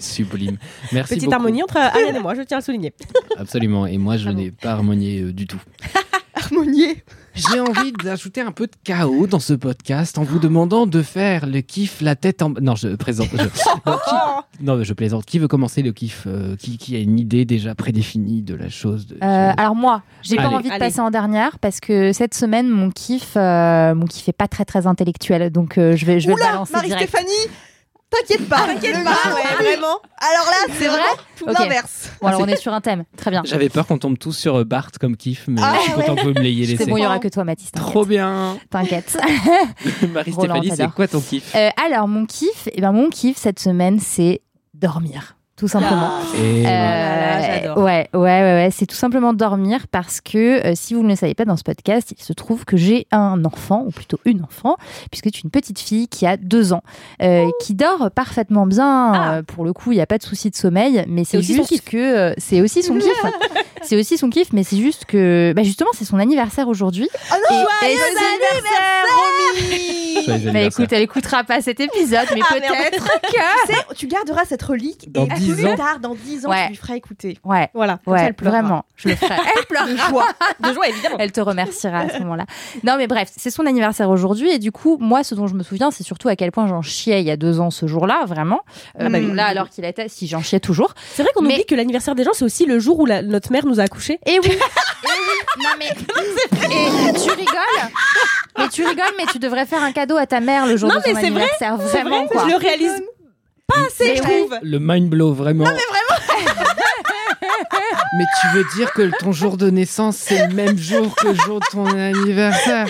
C'est sublime. Merci Petite beaucoup. harmonie entre Ariane et moi, je tiens à le souligner. Absolument. Et moi, je n'ai pas harmonié euh, du tout. Harmonier. J'ai envie d'ajouter un peu de chaos dans ce podcast en vous demandant de faire le kiff la tête en... Non, je présente... je- Non, qui- Non, mais je plaisante. Qui veut commencer le kiff euh, qui, qui a une idée déjà prédéfinie de la chose de... Euh, alors moi, j'ai pas envie de Allez. passer en dernière parce que cette semaine mon kiff, euh, mon kiff est pas très très intellectuel, donc euh, je vais je vais le Oula, balancer direct. Marie-Stéphanie, t'inquiète pas. T'inquiète pas, ouais, vraiment. Alors là, c'est C'est vrai vraiment tout l'inverse. Bon alors on est sur un thème, très bien. J'avais peur qu'on tombe tous sur euh, Bart comme kiff, mais Ah, je suis content que vous me l'ayez C'est laissé. bon, il y aura que toi Mathis. t'inquiète. Trop bien T'inquiète. Marie-Stéphanie, c'est quoi ton kiff? Euh, alors mon kiff, eh ben mon kiff cette semaine c'est dormir, tout simplement. Et Euh, j'adore. ouais, ouais, ouais, ouais, c'est tout simplement dormir parce que euh, si vous ne le savez pas dans ce podcast, il se trouve que j'ai un enfant, ou plutôt une enfant, puisque c'est une petite fille qui a deux ans, euh, qui dort parfaitement bien. Ah. euh, pour le coup, il n'y a pas de souci de sommeil, mais c'est juste que euh, c'est aussi son kiff. c'est aussi son kiff, mais c'est juste que, bah justement, c'est son anniversaire aujourd'hui. Oh non, Et- et- Joyeux Mais anniversaire. écoute, elle écoutera pas cet épisode, mais Ah, peut-être que. Tu sais, tu garderas cette relique Dans et 10 plus ans. tard, dans 10 ans, Ouais. tu lui feras écouter. Ouais, Voilà. Comme ça, ouais, elle pleurera. vraiment, je le ferai. Elle pleure. De joie. De joie, évidemment. Elle te remerciera à ce moment-là. Non, mais bref, c'est son anniversaire aujourd'hui. Et du coup, moi, ce dont je me souviens, c'est surtout à quel point j'en chiais il y a deux ans ce jour-là, vraiment. Euh, Ah bah bon, là, alors qu'il était, si j'en chiais toujours. C'est vrai qu'on Mais- oublie que l'anniversaire des gens, c'est aussi le jour où la- notre mère nous a accouchés. Et oui, et oui. Non, mais. Et tu rigoles. Mais tu rigoles, mais tu devrais faire un cadeau à ta mère le jour Non, de son mais c'est vrai, anniversaire. C'est Vraiment, vrai, quoi. je le réalise pas assez, je trouve. Le mind blow, vraiment. Mais tu veux dire que ton jour de naissance, c'est le même jour que le jour de ton anniversaire?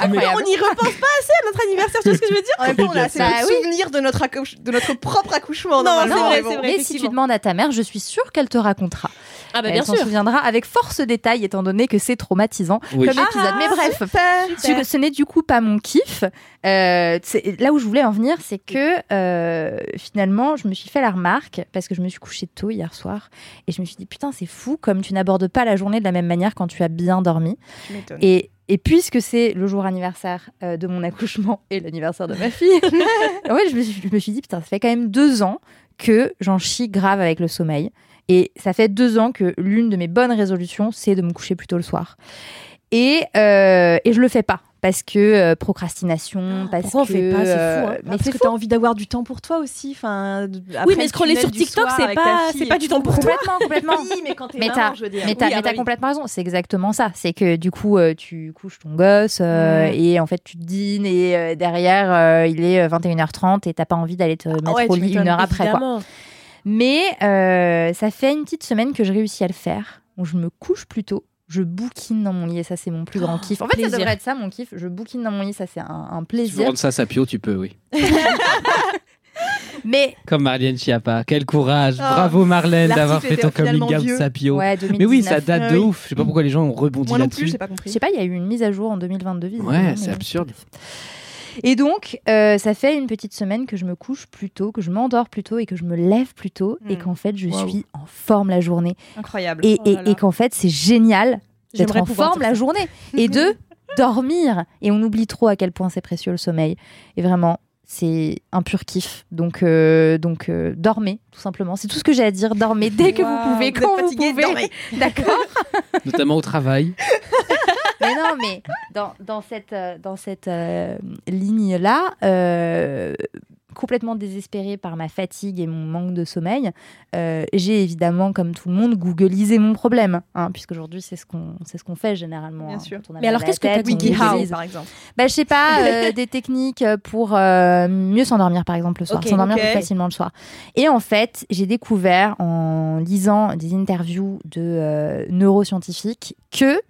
On n'y repense pas assez à notre anniversaire, tu vois ce que je veux dire? En même temps, on a assez Bah oui. souvenirs de notre, accouche- de notre propre accouchement. Non, c'est vrai, mais bon. c'est vrai. Mais si tu demandes à ta mère, je suis sûre qu'elle te racontera. Ah bah Elle bien s'en sûr. souviendra avec force détail, étant donné que c'est traumatisant Oui. comme épisode. Mais bref, ce, ce n'est du coup pas mon kiff. Euh, c'est- là où je voulais en venir, c'est que euh, finalement, je me suis fait la remarque parce que je me suis couchée tôt hier soir et je me suis dit putain, c'est fou comme tu n'abordes pas la journée de la même manière quand tu as bien dormi. Et, et puisque c'est le jour anniversaire euh, de mon accouchement et l'anniversaire de ma fille, ouais, je, me suis, je me suis dit, putain, ça fait quand même deux ans que j'en chie grave avec le sommeil. Et ça fait deux ans que l'une de mes bonnes résolutions, c'est de me coucher plus tôt le soir. Et, euh, et je le fais pas. Parce que euh, procrastination, parce pourquoi on que. fait pas? C'est fou, hein. euh, Mais parce que t'as envie d'avoir du temps pour toi aussi? Enfin, Oui, mais le scroller sur TikTok, c'est pas, c'est pas du temps pour toi. Complètement, complètement. Oui, mais quand t'es Mais t'as- je veux dire. Mais t'as Oui, ah bah oui. complètement raison, c'est exactement ça. C'est que du coup, euh, tu couches ton gosse euh, et en fait, tu dînes et euh, derrière, euh, il est euh, 21h30 et t'as pas envie d'aller te mettre ouais, au lit une heure après. Quoi. Mais euh, ça fait une petite semaine que je réussis à le faire, où je me couche plus tôt. Je bouquine dans mon lit et ça, c'est mon plus grand kiff. En fait, plaisir. ça devrait être ça, mon kiff. Je bouquine dans mon lit, ça, c'est un, un Tu plaisir. rendre ça sapio, tu peux, oui. Mais Comme Marlène Schiappa. Quel courage. Oh, Bravo Marlène d'avoir fait ton coming out sapio. ouais, 2019. Mais oui, ça date de oui. ouf. Je sais pas pourquoi les gens ont rebondi Moi non plus, là-dessus. Je sais pas, il y a eu une mise à jour en 2022. visiblement, Ouais, c'est absurde. Et donc, euh, ça fait une petite semaine que je me couche plus tôt, que je m'endors plus tôt et que je me lève plus tôt et Mm. qu'en fait, je suis en forme la journée. Incroyable. Et, Oh et- et qu'en fait, c'est génial d'être en forme la journée et de dormir. Et on oublie trop à quel point c'est précieux le sommeil. Et vraiment, c'est un pur kiff. Donc, euh, donc euh, dormez, tout simplement. C'est tout ce que j'ai à dire. Dormez dès que vous pouvez, Vous quand vous fatigué, pouvez. D'accord Notamment au travail. Mais non, mais dans, dans cette, euh, dans cette euh, ligne-là, euh, complètement désespérée par ma fatigue et mon manque de sommeil, euh, j'ai évidemment, comme tout le monde, googlisé mon problème. Hein, Puisqu'aujourd'hui, c'est ce qu'on c'est ce qu'on fait généralement. Bien hein, sûr. on Mais alors, qu'est-ce que on googlé googlise. par exemple. bah, Je sais pas, euh, des techniques pour euh, mieux s'endormir, par exemple, le soir. Ok, s'endormir plus facilement le soir. Et en fait, j'ai découvert en lisant des interviews de neuroscientifiques que.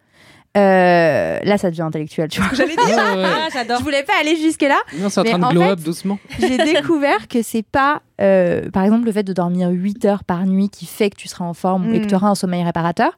Euh, là, ça devient intellectuel, tu vois. J'allais dire. Ouais, ouais. Ah, j'adore. Je voulais pas aller jusque-là. Non, c'est en train de en glow fait- up doucement. J'ai découvert que c'est pas, euh, par exemple, le fait de dormir 8 heures par nuit qui fait que tu seras en forme et que Mm. tu auras un sommeil réparateur.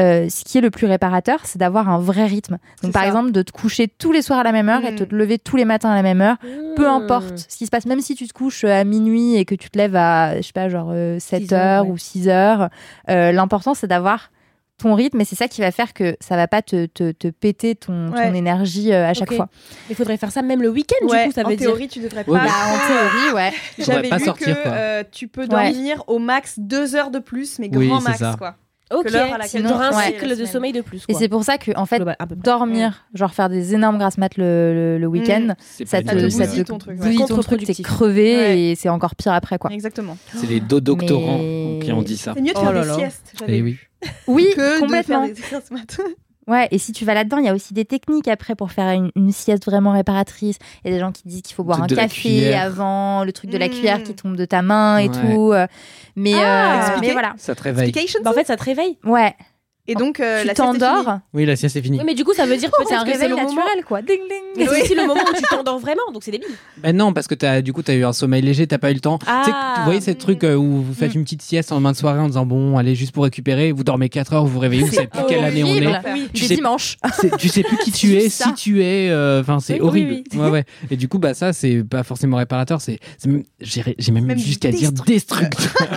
Euh, ce qui est le plus réparateur, c'est d'avoir un vrai rythme. Donc, par ça. exemple, de te coucher tous les soirs à la même heure et Mm. de te lever tous les matins à la même heure. Peu Hmm. importe ce qui se passe, même si tu te couches à minuit et que tu te lèves à, je sais pas, genre 7 Six heures, heures ouais. ou 6 heures, euh, l'important c'est d'avoir ton rythme et c'est ça qui va faire que ça va pas te, te, te péter ton, ton énergie euh, à chaque fois. Il faudrait faire ça même le week-end, Ouais, du coup, ça en veut dire. théorie, tu devrais pas. Bah, en théorie, ouais. J'avais lu sortir, que euh, tu peux Ouais. dormir au max deux heures de plus, mais grand max, ça. quoi. Ok, sinon, un cycle de sommeil de plus. Et c'est pour ça que, en fait, Global, dormir, genre faire des énormes grasses mat le, le, le week-end, C'est ça te, ça te ton truc, ton truc, t'es crevé Ouais. et c'est encore pire après, quoi. Exactement. C'est les dos doctorants Mais- qui ont dit ça. C'est mieux de Oh faire là des là. siestes, j'avais Eh lu, oui. Que complètement. de faire des séances maths. Ouais, et si tu vas là-dedans, il y a aussi des techniques après pour faire une, une sieste vraiment réparatrice. Il y a des gens qui disent qu'il faut boire un café avant, le truc de la cuillère qui tombe de ta main et Ouais. tout. euh, Mais, Ah, euh, mais voilà. Ça te réveille. Explication, Bah, en fait, ça te réveille. Ouais, Et donc, euh, tu la t'endors. Oui, la sieste est finie. Oui, mais du coup, ça veut dire C'est peut-être un que c'est réveil le moment. naturel, quoi? Ding, Mais ding. c'est aussi le moment où tu t'endors vraiment, donc c'est débile. Ben non, parce que as, du coup, tu as eu un sommeil léger, t'as pas eu le temps. Ah. Tu vous voyez ces trucs euh, où vous faites Mm. une petite sieste en main de soirée en disant bon, allez, juste pour récupérer, vous dormez 4 heures, vous vous réveillez, vous savez plus quelle année on est. Oui. Tu sais- dimanche. C'est- tu sais plus qui tu es, si tu es, euh, enfin c'est Oui, oui, horrible. oui. Ouais, ouais. Et du coup, bah ça, c'est pas forcément réparateur, c'est, c'est j'ai même, Même jusqu'à dire destructeur.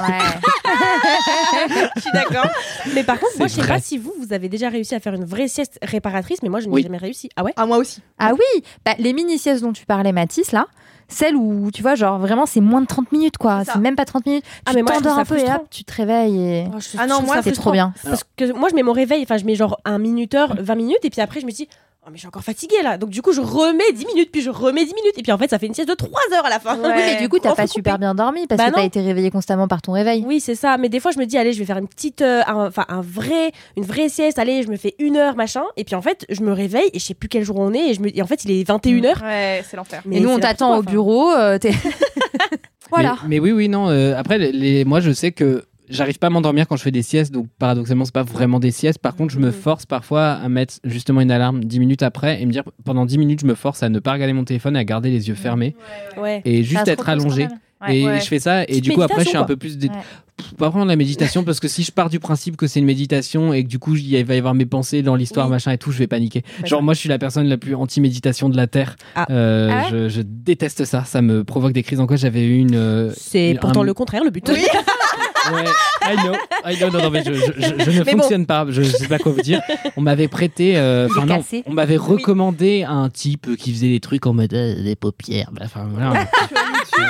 Je suis d'accord. Mais par contre, moi, je C'est. Pas si vous, vous avez déjà réussi à faire une vraie sieste réparatrice, mais moi, je n'ai Oui. jamais réussi. Ah ouais Ah, moi aussi. Ah oui, bah, les mini-siestes dont tu parlais, Mathis, là, celles où, tu vois, genre vraiment, c'est moins de 30 minutes, quoi. C'est même pas 30 minutes. Ah, tu mais moi, je t'endors un peu et hop, tu te réveilles et... Oh, je- Ah non, moi, c'est trop bien. Parce que moi, je mets mon réveil, enfin, je mets genre un minuteur, 20 minutes, et puis après, je me dis, oh, mais je suis encore fatiguée là. Donc, du coup, je remets 10 minutes, puis je remets 10 minutes, et puis en fait, ça fait une sieste de 3 heures à la fin. Ouais. Oui, mais du coup, t'as pas super bien dormi parce Bah que t'as été réveillé constamment par ton réveil. Oui, c'est ça. Mais des fois, je me dis, allez, je vais faire une petite, euh, un- enfin, un, vrai, une vraie sieste. Allez, je me fais une heure, machin. Et puis en fait, je me réveille et je sais plus quel jour on est. Et, je me... et en fait, il est 21 h Ouais, c'est l'enfer. et nous, on t'attend au bureau. euh, t'es- voilà. Mais, mais oui, oui, non. euh, après, les, les- moi, je sais que j'arrive pas à m'endormir quand je fais des siestes, donc paradoxalement, c'est pas vraiment des siestes. Par contre, je me Mhm. force parfois à mettre justement une alarme 10 minutes après et me dire pendant 10 minutes, je me force à ne pas regarder mon téléphone, à garder les yeux fermés Ouais. et juste être allongé. et je fais ça, et du coup, après, je suis un peu plus. dé-. Pff, Pas vraiment de la méditation, parce que si je pars du principe que c'est une méditation et que du coup, il va y avoir mes pensées dans l'histoire, Oui. machin et tout, je vais paniquer. Genre, moi, je suis la personne la plus anti-méditation de la Terre. Ah. Euh, Ah ouais je, je déteste ça, ça me provoque des crises d'angoisse. J'avais eu une. euh, C'est un- pourtant le contraire, le but. Oui. Ouais, I know, I know, non, non, mais je, je- je- je ne Mais bon. fonctionne pas, je, je sais pas quoi vous dire. On m'avait prêté, euh, Il enfin est non, cassé. on m'avait recommandé un type qui faisait des trucs en mode euh, des paupières, enfin voilà,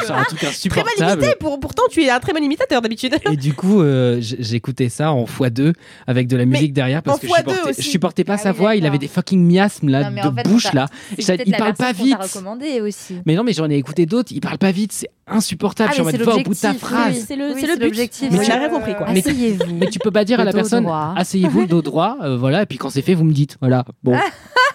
c'est un truc Très mal insupportable. imité, pour, pourtant tu es un très bon imitateur d'habitude. Et du coup, euh, j'écoutais ça en x2 avec de la musique derrière parce en que je x2 supportais, je supportais pas Ah sa oui, voix. Il avait des fucking miasmes là Non, de en fait, bouche là. Ça- il la parle pas vite. recommandé aussi. Mais non, mais j'en ai écouté d'autres. Il parle pas vite, c'est insupportable. Ah, je suis au bout de ta l'objectif, phrase. oui. C'est le, Oui, c'est c'est le but. l'objectif. Mais tu l'as compris quoi. Mais- Asseyez-vous. Mais tu peux pas dire à la personne asseyez-vous le dos droit, euh, voilà, et puis quand c'est fait, vous me dites. Voilà. Bon.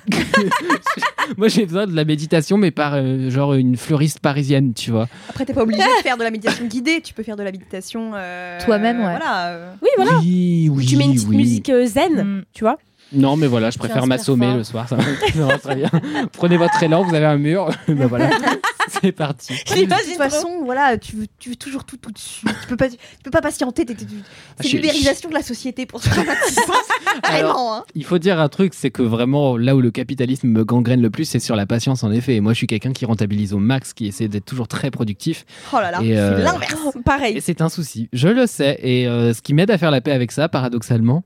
Moi, j'ai besoin de la méditation, mais par euh, genre une fleuriste parisienne, tu vois. Après, t'es pas obligé de faire de la méditation guidée. Tu peux faire de la méditation. euh, Toi-même, ouais. Voilà. Oui, voilà. Oui, oui. tu mets une petite oui. musique euh, zen, Mm. tu vois. Non, mais voilà, je préfère m'assommer le soir. Ça va très bien. Prenez votre élan, vous avez un mur. ben voilà, c'est parti. De toute façon, voilà, tu veux, tu veux toujours tout tout de suite. Tu peux pas, tu peux pas patienter. t'es- t'es- t'es- C'est Je- l'ubérisation de la société pour ce traumatisme. Vraiment. Hein. Il faut dire un truc, c'est que vraiment là où le capitalisme me gangrène le plus, c'est sur la patience en effet. Et moi, je suis quelqu'un qui rentabilise au max, qui essaie d'être toujours très productif. Oh là là, Et, euh, c'est l'inverse. Oh, pareil. Et c'est un souci, je le sais. Et euh, ce qui m'aide à faire la paix avec ça, paradoxalement,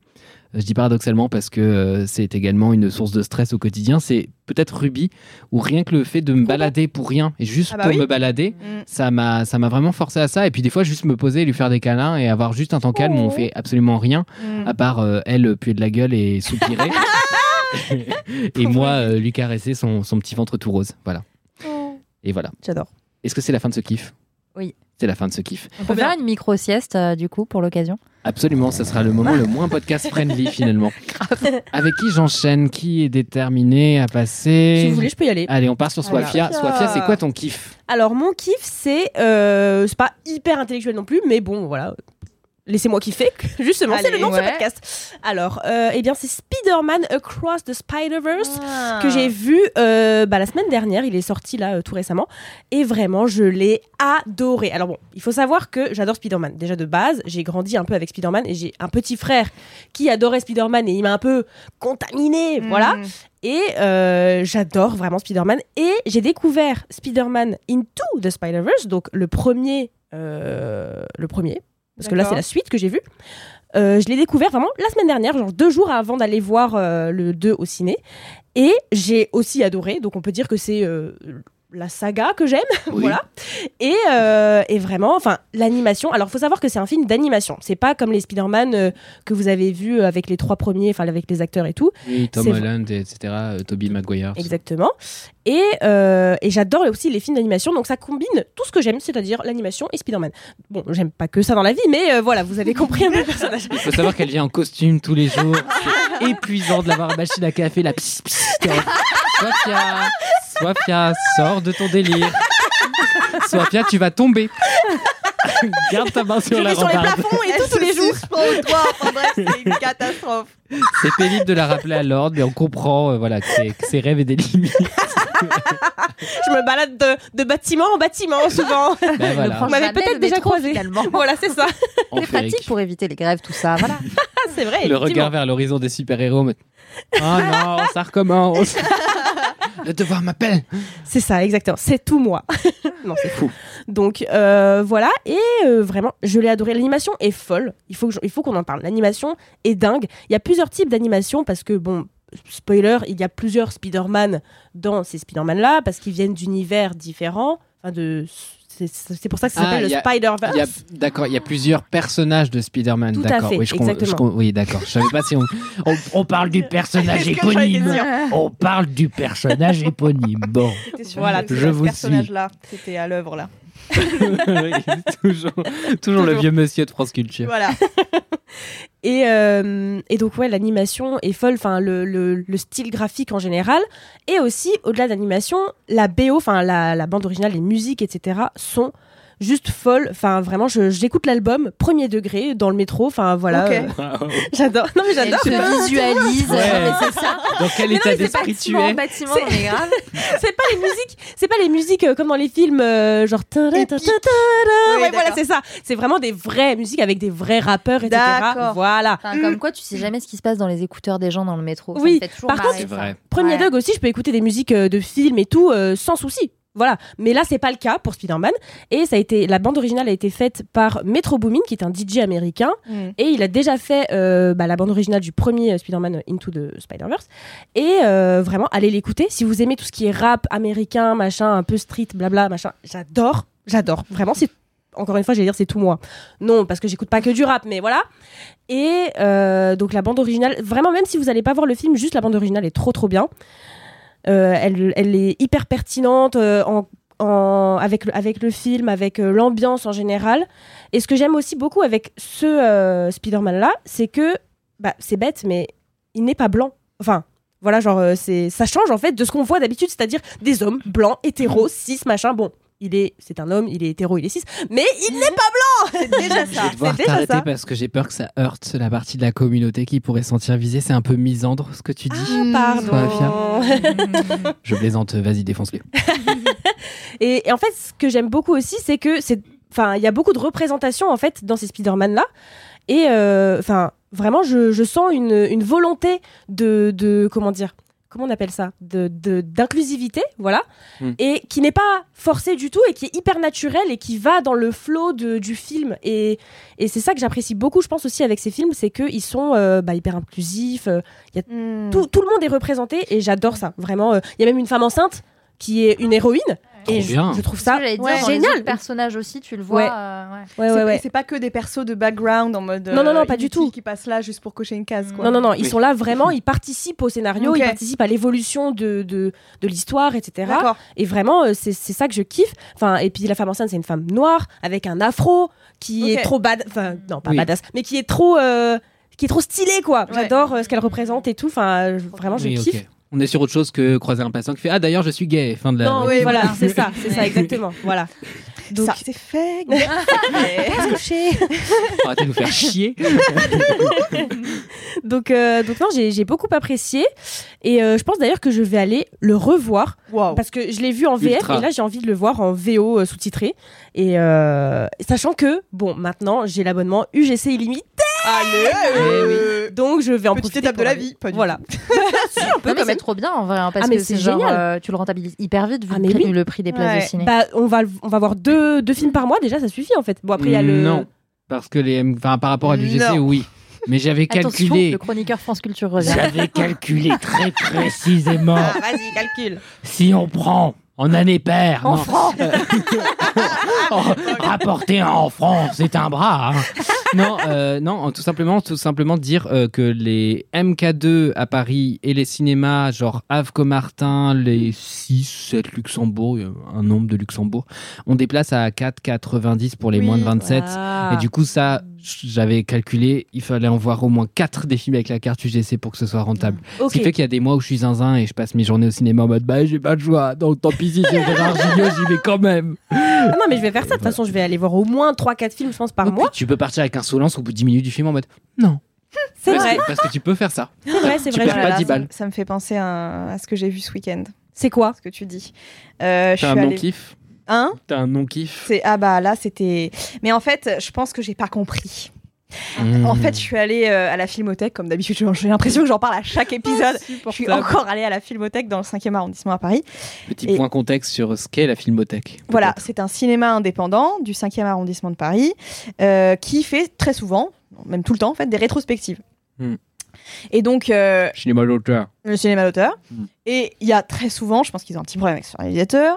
je dis paradoxalement parce que euh, c'est également une source de stress au quotidien, c'est peut-être Ruby, ou rien que le fait de me balader pour rien, et juste Ah bah pour oui. me balader, Mm. ça m'a ça m'a vraiment forcé à ça. Et puis des fois, juste me poser, lui faire des câlins et avoir juste un temps calme où on Oh. fait absolument rien, Mm. à part euh, elle puer de la gueule et soupirer. et moi, euh, lui caresser son, son petit ventre tout rose. Voilà. Et voilà. J'adore. Est-ce que c'est la fin de ce kiff? Oui. C'est la fin de ce kiff. On peut faire une micro-sieste, euh, du coup, pour l'occasion? Absolument, ça sera le moment le moins podcast friendly finalement. Avec qui j'enchaîne? Qui est déterminé à passer? Si vous voulez, je peux y aller. Allez, on part sur. Sofia. Sofia, c'est quoi ton kiff? Alors mon kiff, c'est euh, c'est pas hyper intellectuel non plus, mais bon, voilà. Laissez-moi kiffer, justement, c'est le nom de ce podcast. Alors, euh, eh bien, c'est Spider-Man Across the Spider-Verse Ah. que j'ai vu euh, bah, la semaine dernière. Il est sorti là euh, tout récemment. Et vraiment, je l'ai adoré. Alors bon, il faut savoir que j'adore Spider-Man. Déjà de base, j'ai grandi un peu avec Spider-Man et j'ai un petit frère qui adorait Spider-Man et il m'a un peu contaminé. Mm. Voilà. Et euh, j'adore vraiment Spider-Man. Et j'ai découvert Spider-Man Into the Spider-Verse, donc le premier, euh, le premier, parce que là c'est la suite que j'ai vue. Euh, je l'ai découvert vraiment la semaine dernière, genre deux jours avant d'aller voir euh, le 2 au ciné. Et j'ai aussi adoré, donc on peut dire que c'est euh, la saga que j'aime, Oui. voilà. Et, euh, et vraiment, enfin, l'animation. Alors, faut savoir que c'est un film d'animation. C'est pas comme les Spider-Man euh, que vous avez vus avec les trois premiers, enfin, avec les acteurs et tout. Oui, Tom Holland, etc. euh, Tobey Maguire. Exactement. Et, euh, et j'adore aussi les films d'animation, donc ça combine tout ce que j'aime, c'est-à-dire l'animation et Spider-Man. Bon, j'aime pas que ça dans la vie, mais euh, voilà, vous avez compris un peu le personnage. Il faut savoir qu'elle vient en costume tous les jours. C'est épuisant de l'avoir à machine à café, la pss, pss, Sofia, Sofia, sors de ton délire. Sofia, tu vas tomber. Garde ta main sur Je la vais sur les rambarde. plafonds et tout tous les jours. suspend au toit. Enfin bref, c'est une catastrophe. C'est pénible de la rappeler à l'ordre, mais on comprend euh, voilà, que, ses, que ses rêves et des limites. Je me balade de, de bâtiment en bâtiment souvent. Ben voilà, Vous m'avez peut-être déjà croisé. Voilà, c'est ça. on C'est fait pratique pour éviter les grèves, tout ça. Voilà. Ah, c'est vrai. le effectivement. regard vers l'horizon des super-héros. mais- Oh non, ça recommence. Le devoir m'appelle. C'est ça, exactement. C'est tout moi. non, c'est fou. Donc euh, voilà, et euh, vraiment, je l'ai adoré. L'animation est folle. Il faut, que je- il faut qu'on en parle. L'animation est dingue. Il y a plusieurs types d'animation parce que bon. Spoiler, il y a plusieurs Spider-Man dans ces Spider-Man-là parce qu'ils viennent d'univers différents. Enfin, de, c'est pour ça que ça Ah, s'appelle le Spider-Verse. D'accord, il y a plusieurs personnages de Spider-Man. D'accord, oui, je exactement. oui, d'accord. Je savais pas si on, on, on parle du personnage éponyme. On parle du personnage éponyme. Bon, Voilà, je ce vous personnage-là, c'était à l'œuvre là. Oui, toujours, toujours le vieux monsieur de France Culture. Voilà. Et, euh, et donc ouais, l'animation est folle, enfin le, le, le style graphique en général, et aussi au-delà de l'animation, la BO, enfin la, la bande originale, les musiques, etc. sont juste folle. Enfin, vraiment, je- j'écoute l'album premier degré dans le métro. Enfin, voilà. Ok. euh, j'adore. Non, mais j'adore. se visualise. Ouais. C'est ça. Dans quel Mais état d'esprit tu es bâtiment, grave. c'est pas les musiques, c'est pas les musiques euh, comme dans les films, euh, genre. ta- ta- ta- ta- ta- Oui, Ouais, voilà, c'est ça. C'est vraiment des vraies musiques avec des vrais rappeurs, etc. D'accord. Voilà. Enfin, comme quoi, tu sais jamais ce qui se passe dans les écouteurs des gens dans le métro. Ça Oui, me fait toujours par contre, marrer, C'est ça. vrai. Premier Ouais. Dog aussi, je peux écouter des musiques de films et tout euh, sans souci. Voilà, mais là c'est pas le cas pour Spider-Man. Et ça a été la bande originale a été faite par Metro Boomin qui est un DJ américain. Mm. et il a déjà fait euh, bah, la bande originale du premier euh, Spider-Man Into the Spider-Verse. Et euh, vraiment allez l'écouter. Si vous aimez tout ce qui est rap américain machin un peu street blabla machin j'adore. J'adore. Vraiment c'est encore une fois j'allais dire c'est tout moi. Non parce que j'écoute pas que du rap mais voilà. Et euh, donc la bande originale vraiment même si vous allez pas voir le film juste la bande originale est trop trop bien elle, elle est hyper pertinente euh, en, en- avec, le, avec le film, avec euh, l'ambiance en général. Et ce que j'aime aussi beaucoup avec ce euh, Spider-Man-là, c'est que, bah, c'est bête, mais il n'est pas blanc. Enfin, voilà, genre, euh, c'est, ça change en fait de ce qu'on voit d'habitude, c'est-à-dire des hommes blancs, hétéros, cis, machin. Bon, il est, c'est un homme, il est hétéro, il est cis, mais il n'est pas blanc C'est déjà Je ça. vais devoir c'est déjà t'arrêter parce que j'ai peur que ça heurte la partie de la communauté qui pourrait se sentir visée. C'est un peu misandre ce que tu dis. Ah, Sois pardon. Je plaisante, vas-y, défonce-le. Et, et en fait, ce que j'aime beaucoup aussi, c'est que c'est, enfin, il y a beaucoup de représentation en fait dans ces Spider-Man là. Et euh, enfin, vraiment, je, je sens une, une volonté de, de, comment dire, comment on appelle ça, de, d'inclusivité, voilà, Mm. et qui n'est pas forcée du tout et qui est hyper naturelle et qui va dans le flow de, du film. Et, et c'est ça que j'apprécie beaucoup, je pense aussi avec ces films, c'est qu'ils sont euh, bah, hyper inclusifs. euh, Mm. tout, tout le monde est représenté et j'adore ça. Vraiment, euh, il y a même une femme enceinte qui est une héroïne. Trop et je, bien. je trouve Ça, dire, ouais, génial. autres personnages aussi, tu le vois. Ouais. euh, ouais. Ouais, C'est- ouais, ouais. C'est pas que des persos de background en mode. Non, non, non, euh, pas du tout. Qui passent là juste pour cocher une case, quoi. Non, non, non, ils Oui. sont là vraiment, ils participent au scénario, ils participent à l'évolution de, de, de l'histoire, etc. Et vraiment, euh, c'est c'est ça que je kiffe. Enfin, et puis la femme enceinte, c'est une femme noire avec un afro qui est trop bad, enfin non pas Oui. badass, mais qui est trop, euh, qui est trop stylée quoi. Ouais. J'adore euh, ce qu'elle représente et tout. Enfin, vraiment, je Oui, kiffe. On est sur autre chose que croiser un passant qui fait Ah, d'ailleurs, je suis gay. Fin de la. Non, oui, voilà, c'est ça, c'est ça exactement. Voilà. Donc, Ça, c'est fait. Arrêtez de nous faire chier. donc, euh, donc non, j'ai j'ai beaucoup apprécié et euh, je pense d'ailleurs que je vais aller le revoir Waouh. parce que je l'ai vu en VF Ultra. et là j'ai envie de le voir en VO euh, sous-titré et euh, sachant que bon maintenant j'ai l'abonnement UGC illimité Allez. Eh donc je vais en Petite profiter étape pour de la vie. Pas du voilà Si, un peu Non, mais c'est trop bien en vrai, hein, parce Ah, mais que c'est c'est genre, génial. euh, tu le rentabilises hyper vite vu Ah, le, prix, oui. le prix des places Ouais. de ciné. bah on va on va voir deux, deux films par mois déjà ça suffit en fait bon après il y a le Non. Parce que les. Enfin, par rapport à l'UGC, Non. oui. Mais j'avais Attention, calculé. le chroniqueur France Culture revient. J'avais calculé très précisément. Ah, vas-y calcule Si on prend en année paire, en francs Oh, rapporter en francs, c'est un bras. hein. non, euh, non, tout simplement, tout simplement dire euh, que les MK2 à Paris et les cinémas, genre Havre Comartin, les 6, 7 Luxembourg, a un nombre de Luxembourg, on des places à 4,90 pour les Oui, moins de 27. Ah. Et du coup, ça, j'avais calculé, il fallait en voir au moins 4 des films avec la carte UGC pour que ce soit rentable. Ce qui fait qu'il y a des mois où je suis zinzin et je passe mes journées au cinéma en mode bah j'ai pas de choix, donc tant pis si c'est Gérard Gignot, j'y vais quand même. Ah non mais je vais faire ça de toute façon je vais aller voir au moins 3-4 films je pense par mois Tu peux partir avec insolence au bout de 10 minutes du film en mode non. c'est Parce vrai que- Parce que tu peux faire ça. c'est vrai c'est Tu vrai perds pas Voilà, 10 ça- balles. Ça me fait penser à, à ce que j'ai vu ce week-end. c'est quoi Ce que tu dis. Euh, je suis un allée- non-kiff Hein T'as un non-kiff C'est ah bah là c'était. Mais en fait, je pense que j'ai pas compris. Mmh. En fait, je suis allée euh, à la Filmothèque comme d'habitude. J'ai l'impression que j'en parle à chaque épisode. Je suis encore allée à la Filmothèque dans le 5e arrondissement à Paris. Petit et- point contexte sur ce qu'est la filmothèque. Voilà, c'est un cinéma indépendant du 5e arrondissement de Paris euh, qui fait très souvent, même tout le temps en fait, des rétrospectives. Hmm. Et donc, euh, Cinéma d'auteur. le cinéma d'auteur. Hmm. Et il y a très souvent, je pense qu'ils ont un petit problème avec ce réalisateur,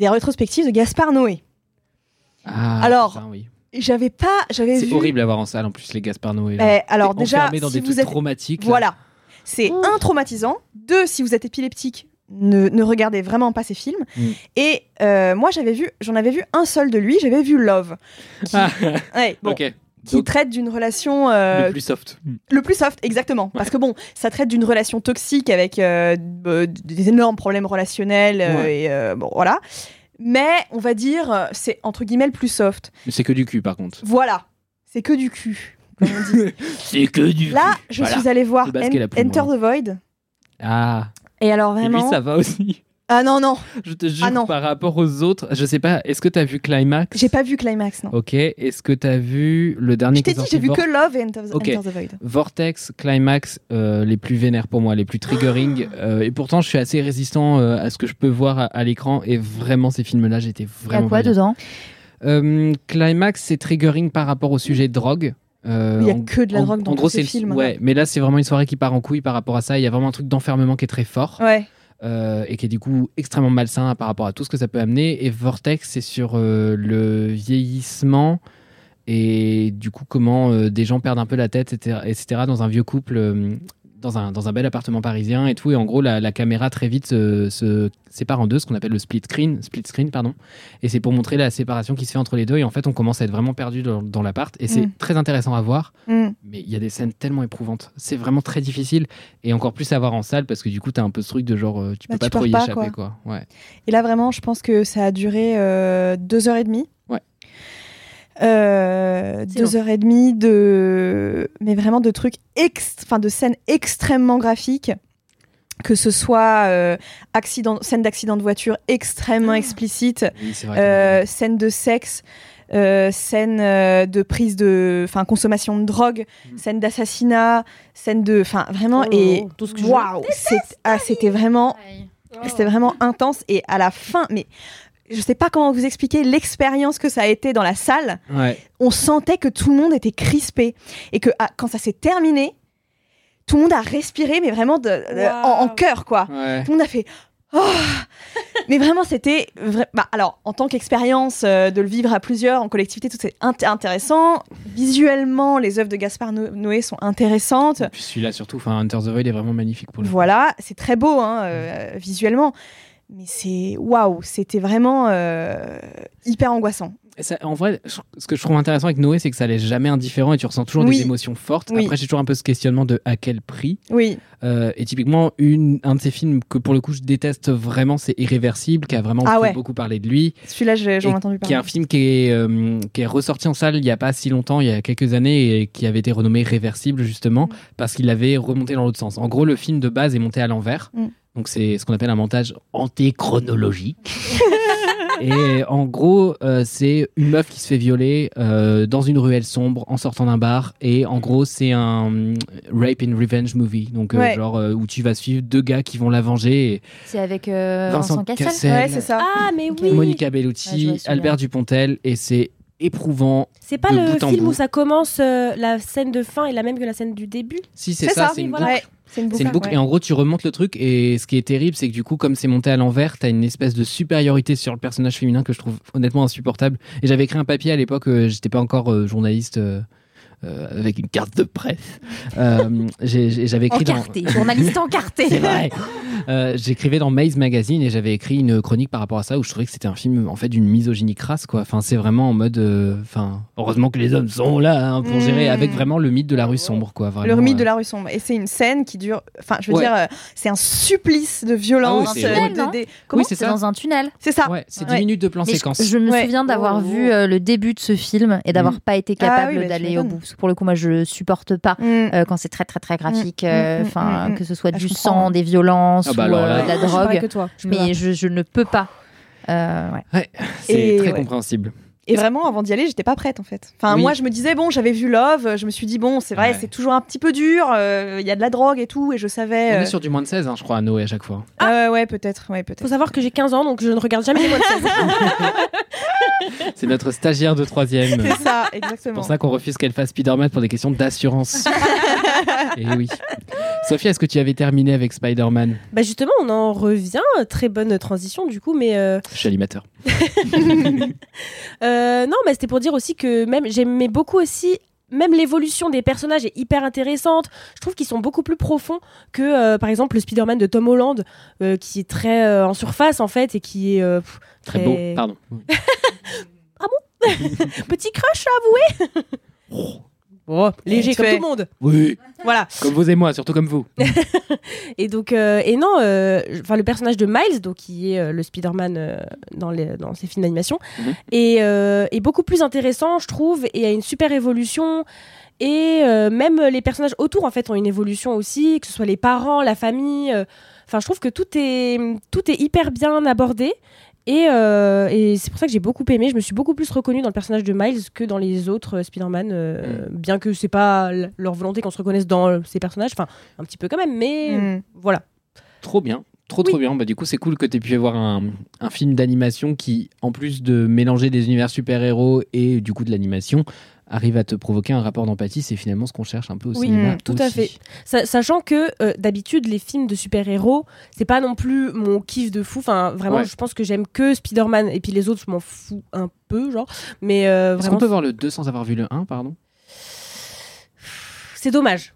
des rétrospectives de Gaspard Noé. Ah, Alors, putain, oui. Et J'avais pas, j'avais c'est vu. horrible à voir en salle en plus les Gaspard Noé. là. Eh, alors T'es déjà, dans si des vous trucs êtes, traumatiques. là. voilà, c'est un traumatisant. Deux, si vous êtes épileptique, ne, ne regardez vraiment pas ces films. Mm. Et euh, moi, j'avais vu, j'en avais vu un seul de lui. J'avais vu Love, qui, Ah, ouais, bon, ok. Qui Donc, traite d'une relation euh, le plus soft. le plus soft, exactement. Parce que bon, ça traite d'une relation toxique avec euh, euh, des énormes problèmes relationnels euh, Ouais. et euh, bon voilà. Mais on va dire, c'est entre guillemets le plus soft. Mais c'est que du cul par contre. Voilà, c'est que du cul. c'est que du Là, je Voilà. suis allée voir En- Enter the Void. Ah, Et alors et lui vraiment, ça va aussi. Ah non non, Je te jure, Ah non. par rapport aux autres, je sais pas, est-ce que t'as vu Climax? J'ai pas vu Climax non. Ok, est-ce que t'as vu le dernier je t'ai qui est dit, sorti, j'ai vu Vor- que Love et Enter, Ok. Enter the Void. Vortex, Climax, euh, les plus vénères pour moi, les plus triggering. euh, et pourtant, je suis assez résistant euh, à ce que je peux voir à, à l'écran. Et vraiment, ces films-là, j'étais Il y a vraiment. quoi pas bien. dedans? Euh, Climax, c'est triggering par rapport au sujet de drogue. Euh, Il y a en- que de la drogue dans en gros, tous ces le- films. Ouais, mais là, c'est vraiment une soirée qui part en couille par rapport à ça. Il y a vraiment un truc d'enfermement qui est très fort. Ouais. Euh, et qui est du coup extrêmement malsain par rapport à tout ce que ça peut amener. Et Vortex, c'est sur euh, le vieillissement et du coup comment euh, des gens perdent un peu la tête, etc., etc. dans un vieux couple, dans, un, dans un bel appartement parisien et tout. Et en gros, la, la caméra très vite se, se sépare en deux, ce qu'on appelle le split screen, split screen pardon. Et c'est pour montrer la séparation qui se fait entre les deux. Et en fait, on commence à être vraiment perdu dans, dans l'appart. Et c'est Mm. très intéressant à voir Mm. mais il y a des scènes tellement éprouvantes. C'est vraiment très difficile et encore plus à voir en salle parce que du coup, t'as un peu ce truc de genre, euh, tu Bah, peux pas tu trop y pas, échapper, quoi. Ouais. Et là, vraiment, je pense que ça a duré euh, deux heures et demie. Ouais. Euh, deux heures et demie de, mais vraiment de trucs, enfin de scènes extrêmement graphiques, que ce soit euh, accident, scène d'accident de voiture extrêmement explicite, Oui, c'est vrai. que- euh, scène de sexe, euh, scène euh, de prise de, enfin consommation de drogue, Mm. scène d'assassinat, scène de, enfin vraiment Oh, et tout ce que je waouh, ah, c'était vraiment c'était vraiment intense. Et à la fin, mais je sais pas comment vous expliquer l'expérience que ça a été dans la salle. Ouais. On sentait que tout le monde était crispé et que ah, quand ça s'est terminé, tout le monde a respiré, mais vraiment de- de- en, en cœur, quoi. Ouais. Tout le monde a fait. Oh mais vraiment, c'était. vra- Bah, alors, en tant qu'expérience euh, de le vivre à plusieurs, en collectivité, tout c'est int- intéressant. Visuellement, les œuvres de Gaspard No- Noé sont intéressantes. Et puis celui-là surtout, enfin Hunter the Void est vraiment magnifique pour le coup. Voilà, c'est très beau hein, euh, visuellement. Mais c'est waouh, c'était vraiment euh, hyper angoissant. Ça- en vrai, je- ce que je trouve intéressant avec Noé, c'est que ça laisse jamais indifférent et tu ressens toujours Oui. des émotions fortes. Oui. Après, j'ai toujours un peu ce questionnement de à quel prix. Oui, Euh, et typiquement, une, un de ces films que pour le coup je déteste vraiment, c'est Irréversible, qui a vraiment Ah ouais. beaucoup parler de lui. celui-là, j'en ai entendu qui est parler. un film qui est, euh, qui est ressorti en salle il n'y a pas si longtemps, il y a quelques années, et qui avait été renommé Réversible justement, Mm. parce qu'il avait remonté dans l'autre sens. En gros, le film de base est monté à l'envers, Mm. Donc c'est ce qu'on appelle un montage antéchronologique. et en gros, euh, c'est une meuf qui se fait violer euh, dans une ruelle sombre en sortant d'un bar, et en gros, c'est un euh, rape and revenge movie, donc euh, Ouais. genre euh, où tu vas suivre deux gars qui vont la venger, C'est avec euh, Vincent Vincent Cassel. Cassel, Ouais, c'est ça. Ah, mais oui. Monica Bellucci. Albert Dupontel, et c'est éprouvant. C'est pas de le film où ça commence, euh, la scène de fin est la même que la scène du début? Si, c'est ça, c'est une boucle. C'est une boucle. C'est une boucle. ouais. Et en gros, tu remontes le truc. Et ce qui est terrible, c'est que du coup, comme c'est monté à l'envers, t'as une espèce de supériorité sur le personnage féminin que je trouve honnêtement insupportable. Et j'avais écrit un papier à l'époque, euh, j'étais pas encore euh, journaliste. Euh, avec une carte de presse. Euh, j'avais écrit dans... Journaliste encarté. C'est vrai. Euh, J'écrivais dans Maze Magazine et j'avais écrit une chronique par rapport à ça où je trouvais que c'était un film en fait d'une misogynie crasse quoi. Enfin c'est vraiment en mode, euh, enfin heureusement que les hommes sont là hein, pour Mm. gérer avec vraiment le mythe de la rue sombre quoi. Le mythe euh. de la rue sombre. Et c'est une scène qui dure. Enfin, je veux Ouais. dire, euh, c'est un supplice de violence. Ah oui, c'est des- Oui, ça. dans un tunnel. C'est ça. Ouais, c'est 10 Ouais. minutes de plan je, séquence. je me Ouais. souviens d'avoir Oh. vu euh, le début de ce film et d'avoir pas été capable Ah oui, bah, d'aller au bout. Parce que pour le coup, moi, je supporte pas Mm. euh, quand c'est très très très graphique. Mm, euh, mm, Enfin, mm, mm. que ce soit Ah, du sang, des violences Ah bah ou alors euh, là- de la Je drogue. que toi. je peux Mais je, je ne peux pas. Euh, ouais. C'est très ouais. compréhensible. Et vraiment, avant d'y aller, j'étais pas prête en fait. Enfin, Oui. moi, je me disais, bon, j'avais vu Love, je me suis dit, bon, c'est vrai, Ouais. c'est toujours un petit peu dur, euh, il y a de la drogue et tout, et je savais. On euh, est sur du moins de 16, hein, je crois, à Noé à chaque fois. euh, ouais, peut-être, ouais, Faut peut-être. savoir que j'ai 15 ans, donc je ne regarde jamais les moins de 16. C'est notre stagiaire de troisième. C'est ça, C'est exactement. pour ça qu'on refuse qu'elle fasse Spider-Man pour des questions d'assurance. Et oui. Sophie, est-ce que tu avais terminé avec Spider-Man Bah justement, on en revient. Très bonne transition du coup, mais euh, Je suis animateur. euh, non, mais c'était pour dire aussi que même j'aimais beaucoup aussi. Même l'évolution des personnages est hyper intéressante. Je trouve qu'ils sont beaucoup plus profonds que, euh, par exemple, le Spider-Man de Tom Holland, euh, qui est très euh, en surface en fait et qui est pff, Très beau. Pardon. petit crush à avouer. Oh, léger Vite comme fait. tout le monde. Oui, Voilà. comme vous et moi, surtout comme vous. Et donc, euh, et non, euh, enfin le personnage de Miles, donc qui est euh, le Spider-Man euh, dans, les, dans ces films d'animation, Mhm. est, euh, est beaucoup plus intéressant, je trouve, et a une super évolution. Et euh, même les personnages autour, en fait, ont une évolution aussi, que ce soit les parents, la famille. euh, Enfin, je trouve que tout est, tout est hyper bien abordé. Et, euh, et c'est pour ça que j'ai beaucoup aimé. Je me suis beaucoup plus reconnue dans le personnage de Miles que dans les autres euh, Spider-Man, euh, bien que c'est pas leur volonté qu'on se reconnaisse dans ces personnages. Enfin, un petit peu quand même, mais Mm. voilà. Trop bien. Trop trop bien. Bah, du coup, c'est cool que tu aies pu avoir un, un film d'animation qui, en plus de mélanger des univers super-héros et du coup de l'animation, arrive à te provoquer un rapport d'empathie. C'est finalement ce qu'on cherche un peu au Oui, cinéma. tout à fait. Sa- sachant que euh, d'habitude, les films de super-héros, c'est pas non plus mon kiff de fou. Enfin, vraiment, Ouais. je pense que j'aime que Spider-Man et puis les autres, je m'en fous un peu, genre. Mais euh, Est-ce qu'on peut voir le 2 sans avoir vu le 1, pardon? C'est dommage.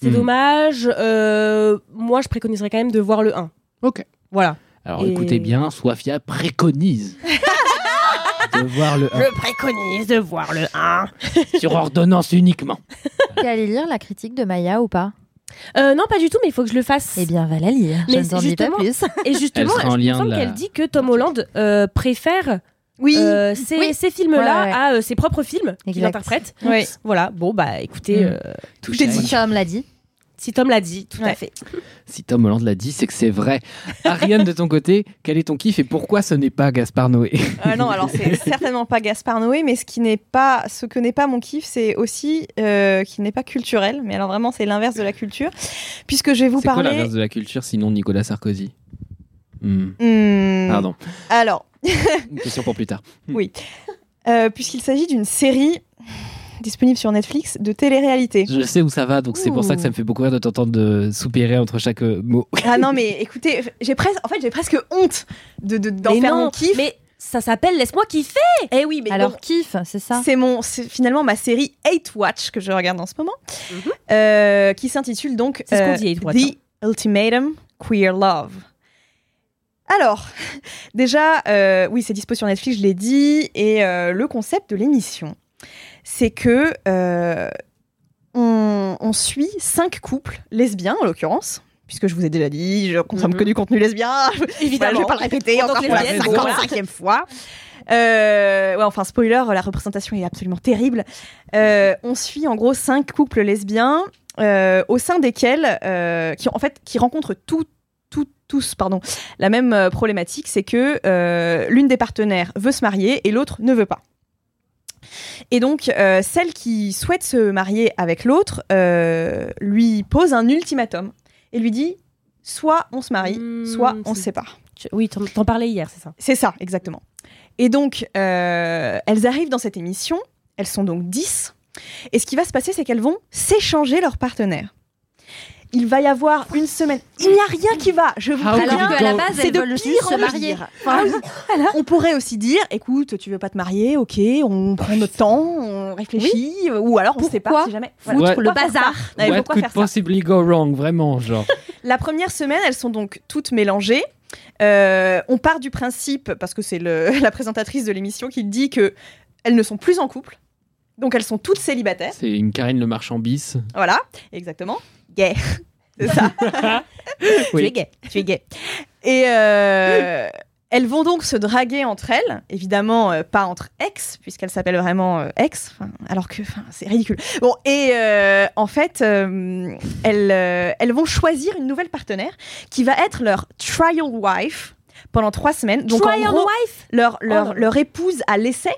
C'est Hmm. dommage. Euh, moi, je préconiserais quand même de voir le 1. Ok. Voilà. Alors Et- écoutez bien, Sofia préconise de voir le 1 Je préconise de voir le 1. sur ordonnance uniquement. Tu es allé lire la critique de Maya ou pas? Euh, non, pas du tout, mais il faut que je le fasse. Eh bien, va la lire. Je Mais pas justement- plus. Et justement, Elle me la- qu'elle dit que Tom Holland euh, préfère Oui. euh, ces, Oui. ces films-là Ouais, ouais. à euh, ses propres films qu'il interprète. Oui. Voilà, bon, bah écoutez, Mm. euh, Tout est dit. dit. Tom l'a dit. Si Tom l'a dit, tout à fait. Si Tom Holland l'a dit, c'est que c'est vrai. Ariane, de ton côté, quel est ton kiff et pourquoi ce n'est pas Gaspard Noé? Euh, non, alors c'est certainement pas Gaspard Noé, mais ce qui n'est pas, ce que n'est pas mon kiff, c'est aussi euh, qui n'est pas culturel. Mais alors vraiment, c'est l'inverse de la culture, puisque je vais vous C'est quoi parler. l'inverse de la culture sinon Nicolas Sarkozy? Hmm, Hmm, Pardon, Alors, une question pour plus tard. euh, puisqu'il s'agit d'une série disponible sur Netflix de télé-réalité. Je sais où ça va, donc c'est pour ça que ça me fait beaucoup rire de t'entendre de soupirer entre chaque euh, mot. Ah non, mais écoutez, j'ai presque, en fait, j'ai presque honte de de- d'en faire non, mon kiff. Mais ça s'appelle Laisse-moi kiffer. Eh oui, mais Alors, donc, kiff, c'est ça? C'est mon, c'est finalement ma série Hate Watch que je regarde en ce moment, Mhm. euh, qui s'intitule donc ce euh, dit, Hate Watch, The Ultimatum Queer Love. Alors, déjà, euh, oui, c'est dispo sur Netflix, je l'ai dit, et euh, le concept de l'émission, c'est que euh, on, on suit cinq couples lesbiens en l'occurrence. Puisque je vous ai déjà dit, je consomme Mhm. que du contenu lesbien. Voilà, je vais pas le répéter En encore pour la lesbienne, 55e fois. Euh, ouais, enfin, spoiler, la représentation est absolument terrible. Euh, on suit en gros cinq couples lesbiens euh, au sein desquels, qui en fait, qui rencontrent tout, tout- tous, pardon, la même problématique, c'est que l'une des partenaires veut se marier et l'autre ne veut pas. Et donc, euh, celle qui souhaite se marier avec l'autre euh, lui pose un ultimatum et lui dit soit on se marie, Hmm, soit on se sépare. Tu- Oui, t'en t'en parlais hier, c'est ça. C'est ça, exactement. Et donc, euh, elles arrivent dans cette émission, elles sont donc 10, et ce qui va se passer, c'est qu'elles vont s'échanger leurs partenaires. Il va y avoir une semaine. Il n'y a rien qui va, je vous How préviens. Alors could qu'à la go- base, C'est de veulent pire se marier. Ah On pourrait aussi dire, écoute, tu veux pas te marier, ok, on prend notre temps, on réfléchit, ou alors on se sépare Pourquoi si jamais. Foutre le bazar. ça Non, What could faire ça possibly go wrong, vraiment, genre. La première semaine, elles sont donc toutes mélangées. Euh, on part du principe, parce que c'est la présentatrice de l'émission qui dit que elles ne sont plus en couple, donc elles sont toutes célibataires. C'est une Karine Le Marchand bis. Voilà, exactement. Gay, c'est ça. Oui. Tu es gay, tu es gay. Et euh, elles vont donc se draguer entre elles, évidemment euh, pas entre ex, puisqu'elles s'appellent vraiment euh, ex, alors que c'est ridicule. Bon, et euh, en fait, euh, elles, euh, elles vont choisir une nouvelle partenaire qui va être leur trial wife pendant trois semaines. Donc Trial en gros, wife? leur, leur épouse à l'essai.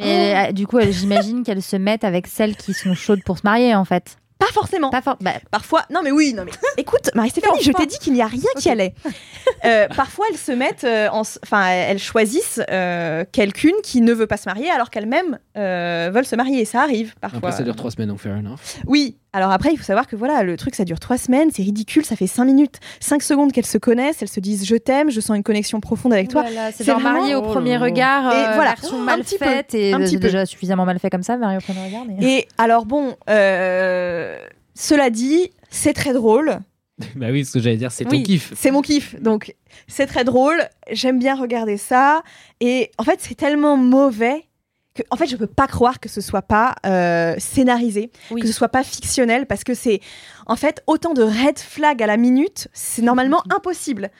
Et euh, du coup, j'imagine qu'elles se mettent avec celles qui sont chaudes pour se marier, en fait. Pas forcément. Pas. Bah, Parfois, non mais oui, non mais écoute, Marie-Stéphanie, je t'ai dit qu'il n'y a rien qui allait. Euh, parfois, elles se mettent, euh, en enfin, elles choisissent euh, quelqu'une qui ne veut pas se marier alors qu'elles-mêmes euh, veulent se marier. Et ça arrive parfois. Après, ça dure trois semaines, donc fair enough. Oui, alors après, il faut savoir que voilà, le truc, ça dure trois semaines, c'est ridicule, ça fait cinq minutes, cinq secondes qu'elles se connaissent, elles se disent je t'aime, je sens une connexion profonde avec toi. Voilà, c'est genre vraiment- marié au Oh premier là. regard, Et euh, voilà, version un mal petit peu, faite et un euh, petit peu. déjà suffisamment mal fait comme ça, marié au premier regard. Mais... Et alors bon, euh, cela dit, c'est très drôle, bah oui, ce que j'allais dire, c'est ton Oui. kiff. c'est mon kiff, donc c'est très drôle, j'aime bien regarder ça, et en fait, c'est tellement mauvais. Que, en fait, je peux pas croire que ce soit pas euh, scénarisé, Oui. que ce soit pas fictionnel, parce que c'est, en fait, autant de red flags à la minute, c'est normalement impossible.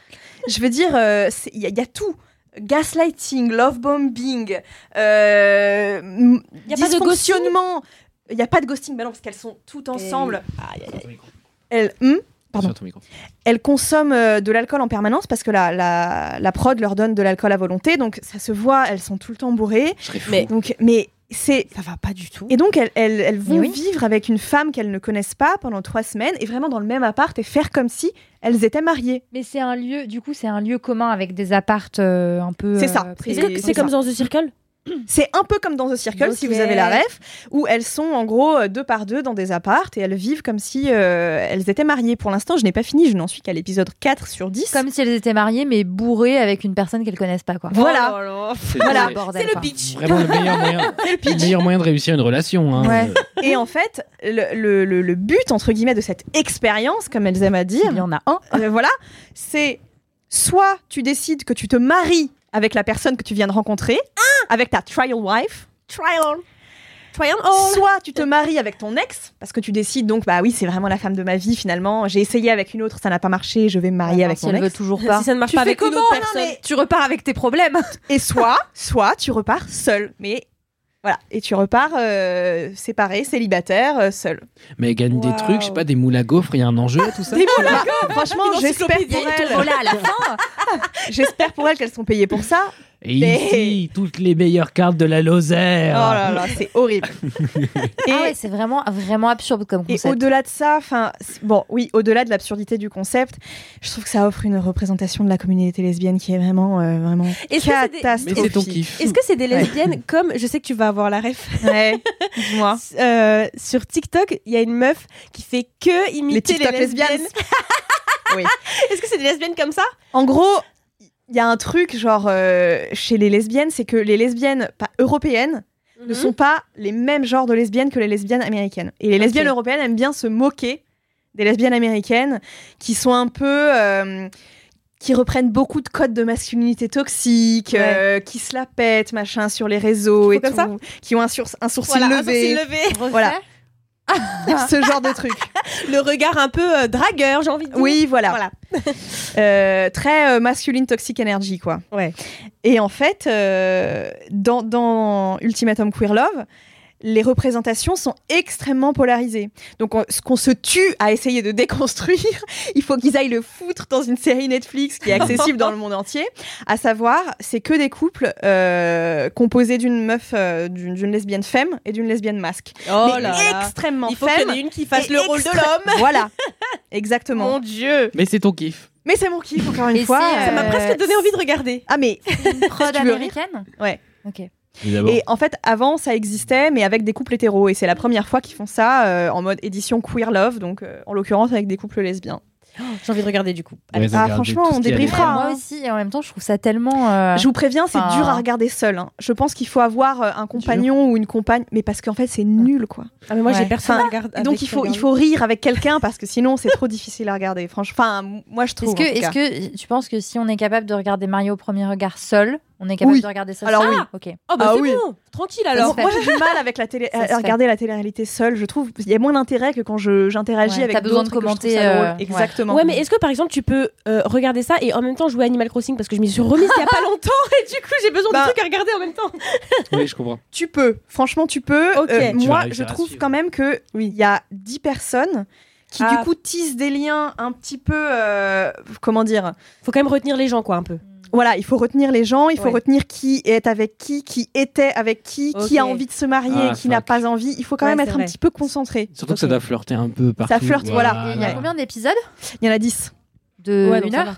Je veux dire, euh, il y, a- il y a tout. Gaslighting, love bombing, euh, Y a dysfonctionnement. Il n'y a pas de ghosting, bah non, parce qu'elles sont toutes ensemble. Hmm ton micro. elles consomment euh, de l'alcool en permanence parce que la, la, la prod leur donne de l'alcool à volonté, donc ça se voit, elles sont tout le temps bourrées. Mais- Donc, mais c'est Ça va pas du tout. et donc, elles, elles, elles vont oui. vivre avec une femme qu'elles ne connaissent pas pendant trois semaines et vraiment dans le même appart et faire comme si elles étaient mariées. Mais c'est un lieu, du coup, c'est un lieu commun avec des appartes euh, un peu. C'est ça. euh, c'est c'est comme ça. dans The Circle C'est un peu comme dans The Circle, si vous avez la ref, où elles sont en gros euh, deux par deux dans des appartes et elles vivent comme si euh, elles étaient mariées. Pour l'instant, je n'ai pas fini, je n'en suis qu'à l'épisode 4 sur 10. Comme si elles étaient mariées, mais bourrées avec une personne qu'elles connaissent pas, quoi. Voilà. Oh là là. C'est Voilà. le pitch. Vraiment le meilleur moyen, le meilleur moyen de réussir une relation. Hein. Ouais. Et en fait, le, le- le- le but, entre guillemets, de cette expérience, comme elles aiment à dire, Il y en a un. Euh, voilà, c'est soit tu décides que tu te maries avec la personne que tu viens de rencontrer, avec ta trial wife, Trial. Trial. Oh. soit tu te maries avec ton ex, parce que tu décides donc, bah oui, c'est vraiment la femme de ma vie finalement, j'ai essayé avec une autre, ça n'a pas marché, je vais me marier avec si mon elle veut ex. toujours pas. Si ça ne marche Tu pas fais avec une comment autre Non, personne. mais- Tu repars avec tes problèmes. Et soit, soit tu repars seul, mais voilà, et tu repars euh, séparé, célibataire, euh, seul. Mais elle gagne des trucs, je sais pas, des moules à gaufres, il y a un enjeu à tout ça. Bah, franchement, Une j'espère encyclopédie. pour elle, Voilà, à la fin. j'espère pour elle qu'elles sont payées pour ça. Et ici, toutes les meilleures cartes de la Oh Lozère. là là, c'est horrible. Et- Ah ouais, c'est vraiment, vraiment absurde comme Et concept. au-delà de ça, enfin, bon, oui, au-delà de l'absurdité du concept, je trouve que ça offre une représentation de la communauté lesbienne qui est vraiment, euh, vraiment Est-ce que c'est des- Mais catastrophique. c'est ton kiff. Est-ce que c'est des lesbiennes comme je sais que tu vas avoir la ref Ouais, dis-moi. euh, sur TikTok, il y a une meuf qui fait que imiter TikTok les lesbiennes. lesbiennes. Oui. Est-ce que c'est des lesbiennes comme ça? En gros, il y a un truc genre euh, chez les lesbiennes, c'est que les lesbiennes pas européennes Mhm. ne sont pas les mêmes genres de lesbiennes que les lesbiennes américaines. Et les lesbiennes européennes aiment bien se moquer des lesbiennes américaines qui sont un peu euh, qui reprennent beaucoup de codes de masculinité toxique, Ouais. euh, qui se la pètent, machin, sur les réseaux et tout, qui ont un, sur- un sourcil Voilà, un levé, sourcil levé. Voilà. ce genre de truc. Le regard un peu euh, dragueur, j'ai envie de dire. Oui, voilà. Voilà. Euh, très euh, masculine toxic energy, quoi. Ouais. Et en fait, dans, dans Ultimatum Queer Love, les représentations sont extrêmement polarisées. Donc, on- ce qu'on se tue à essayer de déconstruire, il faut qu'ils aillent le foutre dans une série Netflix qui est accessible dans le monde entier. À savoir, c'est que des couples euh, composés d'une meuf, euh, d'une lesbienne femme et d'une lesbienne masque. Oh Mais là là. extrêmement Il faut qu'il y en femme. ait une qui fasse le rôle de l'homme. Voilà, exactement. Mon dieu. Mais c'est ton kiff. Mais c'est mon kiff, encore une Et fois. c'est, Ça m'a Euh, presque donné envie de regarder. Ah, mais Une prod américaine Ouais. Ok. Évidemment. Et en fait, avant, ça existait, mais avec des couples hétéros. Et c'est la première fois qu'ils font ça euh, en mode édition queer love, donc euh, en l'occurrence avec des couples lesbiens. J'ai envie de regarder du coup. Ouais, ah, franchement, on débriefera, hein. Moi aussi, et en même temps, je trouve ça tellement. euh, Je vous préviens, c'est Enfin- dur à regarder seul. hein. Je pense qu'il faut avoir un compagnon ou une compagne, mais parce qu'en fait, c'est nul, quoi. Ah mais moi Ouais. j'ai personne Enfin, à regarder. Donc il faut, il faut rire avec quelqu'un parce que sinon, c'est trop difficile à regarder. Franchement, enfin, moi, je trouve. Est-ce que, est-ce que tu penses que si on est capable de regarder Mario au premier regard seul, on est capable Oui. de regarder ça Alors seul oui. Ok. Oh bah Ah c'est oui. bon. Tranquille Alors, moi, j'ai du mal avec la télé, à regarder la télé-réalité seule. Je trouve il y a moins d'intérêt que quand je j'interagis Ouais, avec t'as besoin de commenter, euh. Exactement. Ouais, mais est-ce que par exemple tu peux euh, regarder ça et en même temps jouer à Animal Crossing parce que je m'y suis remise il y a pas longtemps et du coup j'ai besoin Bah. de trucs à regarder en même temps. Oui, je comprends. Tu peux, franchement, tu peux. Ok. Euh, Tu vas moi, je trouve quand même que il y a 10 personnes qui Ah. du coup tissent des liens un petit peu, euh, comment dire Faut quand même retenir les gens quoi un peu. Voilà, il faut retenir les gens, il faut Ouais. retenir qui est avec qui, qui était avec qui, qui a envie de se marier Ah, et qui n'a pas envie. Il faut quand Ouais, même être un petit peu concentré. Surtout que ça doit flirter un peu partout. flirte, voilà. Il y a combien d'épisodes Il y en a 10. De Ouais, une ça heure.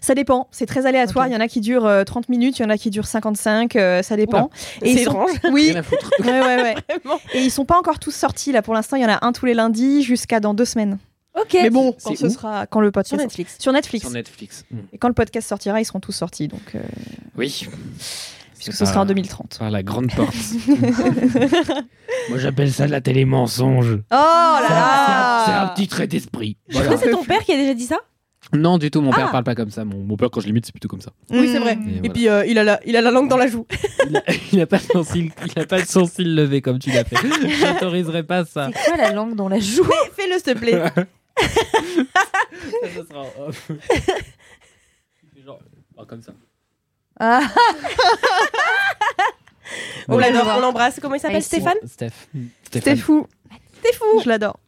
Ça dépend, c'est très aléatoire. Il y en a qui durent euh, 30 minutes, il y en a qui durent 55, euh, ça dépend. C'est ils sont- étrange. Oui, ouais, ouais. Et ils sont pas encore tous sortis là pour l'instant. Il y en a un tous les lundis jusqu'à dans deux semaines. Ok. Mais bon, quand ce sera quand le podcast Sur Netflix. sur Netflix. Sur Netflix. Et quand le podcast sortira, ils seront tous sortis. Donc, euh, Oui. puisque ce sera en 2030. Par la grande porte. Moi, j'appelle ça de la télé mensonge. Oh là C'est un là petit trait d'esprit. Je crois que c'est ton père qui a déjà dit ça? Non, du tout. Mon père Ah. parle pas comme ça. Mon, mon père, quand je l'imite, c'est plutôt comme ça. Oui, c'est vrai. Et Et voilà. puis euh, il, a la, il a la langue dans la joue. Il a, il a pas le sourcil, il a pas le sourcil levé comme tu l'as fait. J'autoriserai pas ça. C'est quoi la langue dans la joue? Fais-le s'il te plaît. Ça, ça sera en off. Genre, oh, comme ça. Ah, On l'adore, on l'embrasse. Comment il s'appelle? Stéphane? Steph. C'était Stéphane. fou. C'était fou. Je l'adore.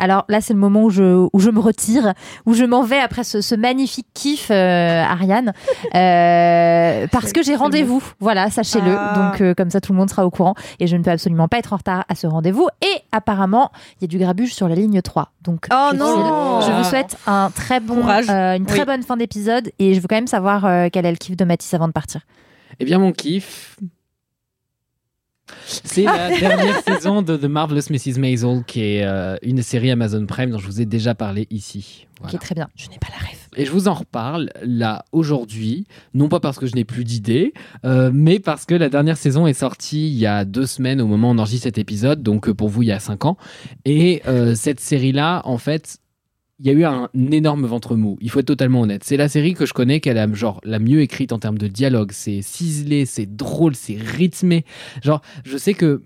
Alors là, c'est le moment où je, où je me retire, où je m'en vais après ce, ce magnifique kiff, euh, Ariane, Euh, parce que j'ai rendez-vous. Voilà, sachez-le. Ah. Donc euh, comme ça, tout le monde sera au courant et je ne peux absolument pas être en retard à ce rendez-vous. Et apparemment, il y a du grabuge sur la ligne 3. Donc Oh je non. Je vous souhaite un très bon, Courage. euh, une très Oui. bonne fin d'épisode et je veux quand même savoir euh, quel est le kiff de Mathis avant de partir. Eh bien, mon kiff. C'est la dernière saison de The Marvelous Mrs. Maisel, qui est euh, une série Amazon Prime dont je vous ai déjà parlé ici. Voilà. Ok, très bien. Je n'ai pas la rêve. Et je vous en reparle là aujourd'hui, non pas parce que je n'ai plus d'idées, euh, mais parce que la dernière saison est sortie il y a deux semaines au moment où on enregistre cet épisode, donc euh, pour vous il y a cinq ans. Et euh, cette série-là, en fait, il y a eu un énorme ventre mou. Il faut être totalement honnête. C'est la série que je connais qu'elle a genre la mieux écrite en termes de dialogue. C'est ciselé, c'est drôle, c'est rythmé. Genre, je sais que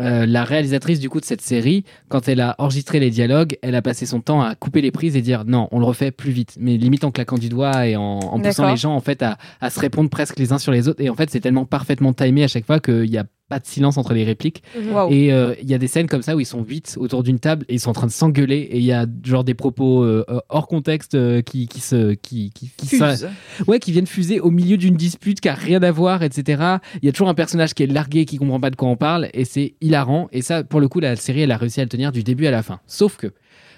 euh, la réalisatrice du coup de cette série, quand elle a enregistré les dialogues, elle a passé son temps à couper les prises et dire non, on le refait plus vite, mais limite en claquant du doigt et en, en poussant les gens en fait à, à se répondre presque les uns sur les autres. Et en fait, c'est tellement parfaitement timé à chaque fois qu'il n'y a pas de silence entre les répliques. Waouh. Et euh, il y a des scènes comme ça où ils sont huit autour d'une table et ils sont en train de s'engueuler et il y a genre des propos euh, euh, hors contexte euh, qui, qui se qui, qui, qui se- Fuse. ouais qui viennent fuser au milieu d'une dispute qui a rien à voir etc il y a toujours un personnage qui est largué qui comprend pas de quoi on parle et c'est hilarant et ça pour le coup la série elle a réussi à le tenir du début à la fin sauf que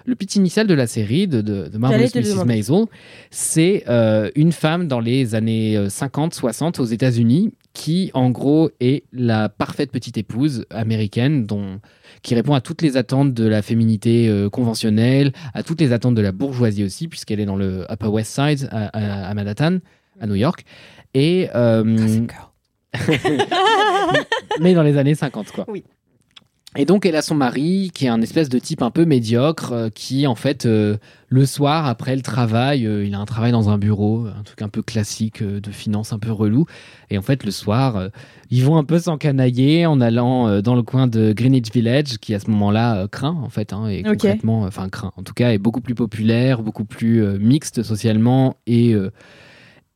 le pitch initial de la série de, de, de Marvelous Mrs. Maisel, c'est euh, une femme dans les années euh, 50-60 aux États-Unis qui, en gros, est la parfaite petite épouse américaine dont, qui répond à toutes les attentes de la féminité euh, conventionnelle, à toutes les attentes de la bourgeoisie aussi, puisqu'elle est dans le Upper West Side à, à- à Manhattan, à New York. Et, euh, mais dans les années 50, quoi. Oui. Et donc, elle a son mari, qui est un espèce de type un peu médiocre, euh, qui, en fait, euh, le soir, après le travail, euh, il a un travail dans un bureau, un truc un peu classique de finance, un peu relou. Et en fait, le soir, ils vont un peu s'encanailler en allant dans le coin de Greenwich Village, qui à ce moment-là craint, en fait, hein, et Ok. concrètement, enfin, craint, en tout cas, est beaucoup plus populaire, beaucoup plus mixte socialement et.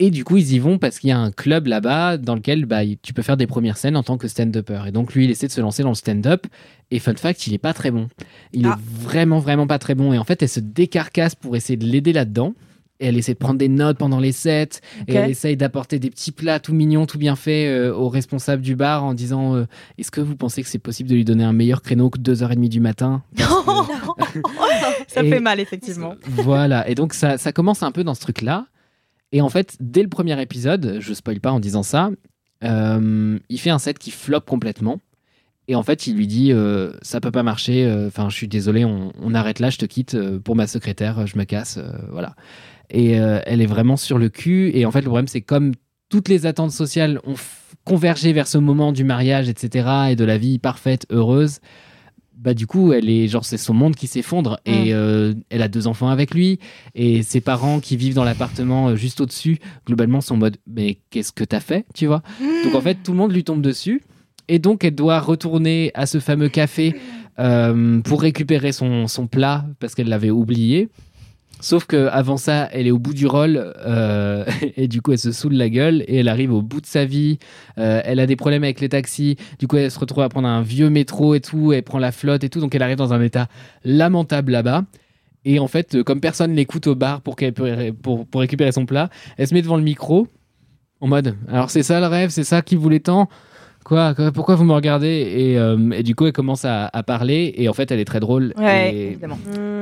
Et du coup, ils y vont parce qu'il y a un club là-bas dans lequel bah, tu peux faire des premières scènes en tant que stand-upper. Et donc, lui, il essaie de se lancer dans le stand-up. Et fun fact, il est pas très bon. Il Ah. est vraiment, vraiment pas très bon. Et en fait, elle se décarcasse pour essayer de l'aider là-dedans. Et elle essaie de prendre des notes pendant les sets. Et elle essaye d'apporter des petits plats tout mignons, tout bien faits euh, au responsable du bar en disant euh, Est-ce que vous pensez que c'est possible de lui donner un meilleur créneau que 2h30 du matin? Que- Ça Et- fait mal, effectivement. voilà, et donc ça, ça commence un peu dans ce truc-là. Et en fait, dès le premier épisode, je spoil pas en disant ça, euh, il fait un set qui floppe complètement. Et en fait, il lui dit euh, Ça peut pas marcher, euh, enfin, je suis désolé, on, on arrête là, je te quitte euh, pour ma secrétaire, je me casse, voilà. Et elle est vraiment sur le cul. Et en fait, le problème, c'est comme toutes les attentes sociales ont convergé vers ce moment du mariage, etc., et de la vie parfaite, heureuse, bah du coup, elle est genre c'est son monde qui s'effondre et euh, elle a deux enfants avec lui et ses parents qui vivent dans l'appartement euh, juste au-dessus, globalement sont en mode mais qu'est-ce que t'as fait, tu vois? Donc en fait, tout le monde lui tombe dessus et donc elle doit retourner à ce fameux café euh, pour récupérer son, son plat parce qu'elle l'avait oublié. Sauf que avant ça, elle est au bout du rôle euh, et du coup elle se saoule la gueule et elle arrive au bout de sa vie. Euh, elle a des problèmes avec les taxis. Du coup, elle se retrouve à prendre un vieux métro et tout. Elle prend la flotte et tout. Donc elle arrive dans un état lamentable là-bas. Et en fait, euh, comme personne l'écoute au bar pour, pour récupérer son plat, elle se met devant le micro en mode Alors c'est ça le rêve, c'est ça qui voulait tant quoi, quoi Pourquoi vous me regardez et, euh, et du coup, elle commence à, à parler et en fait, elle est très drôle. Ouais, et, évidemment.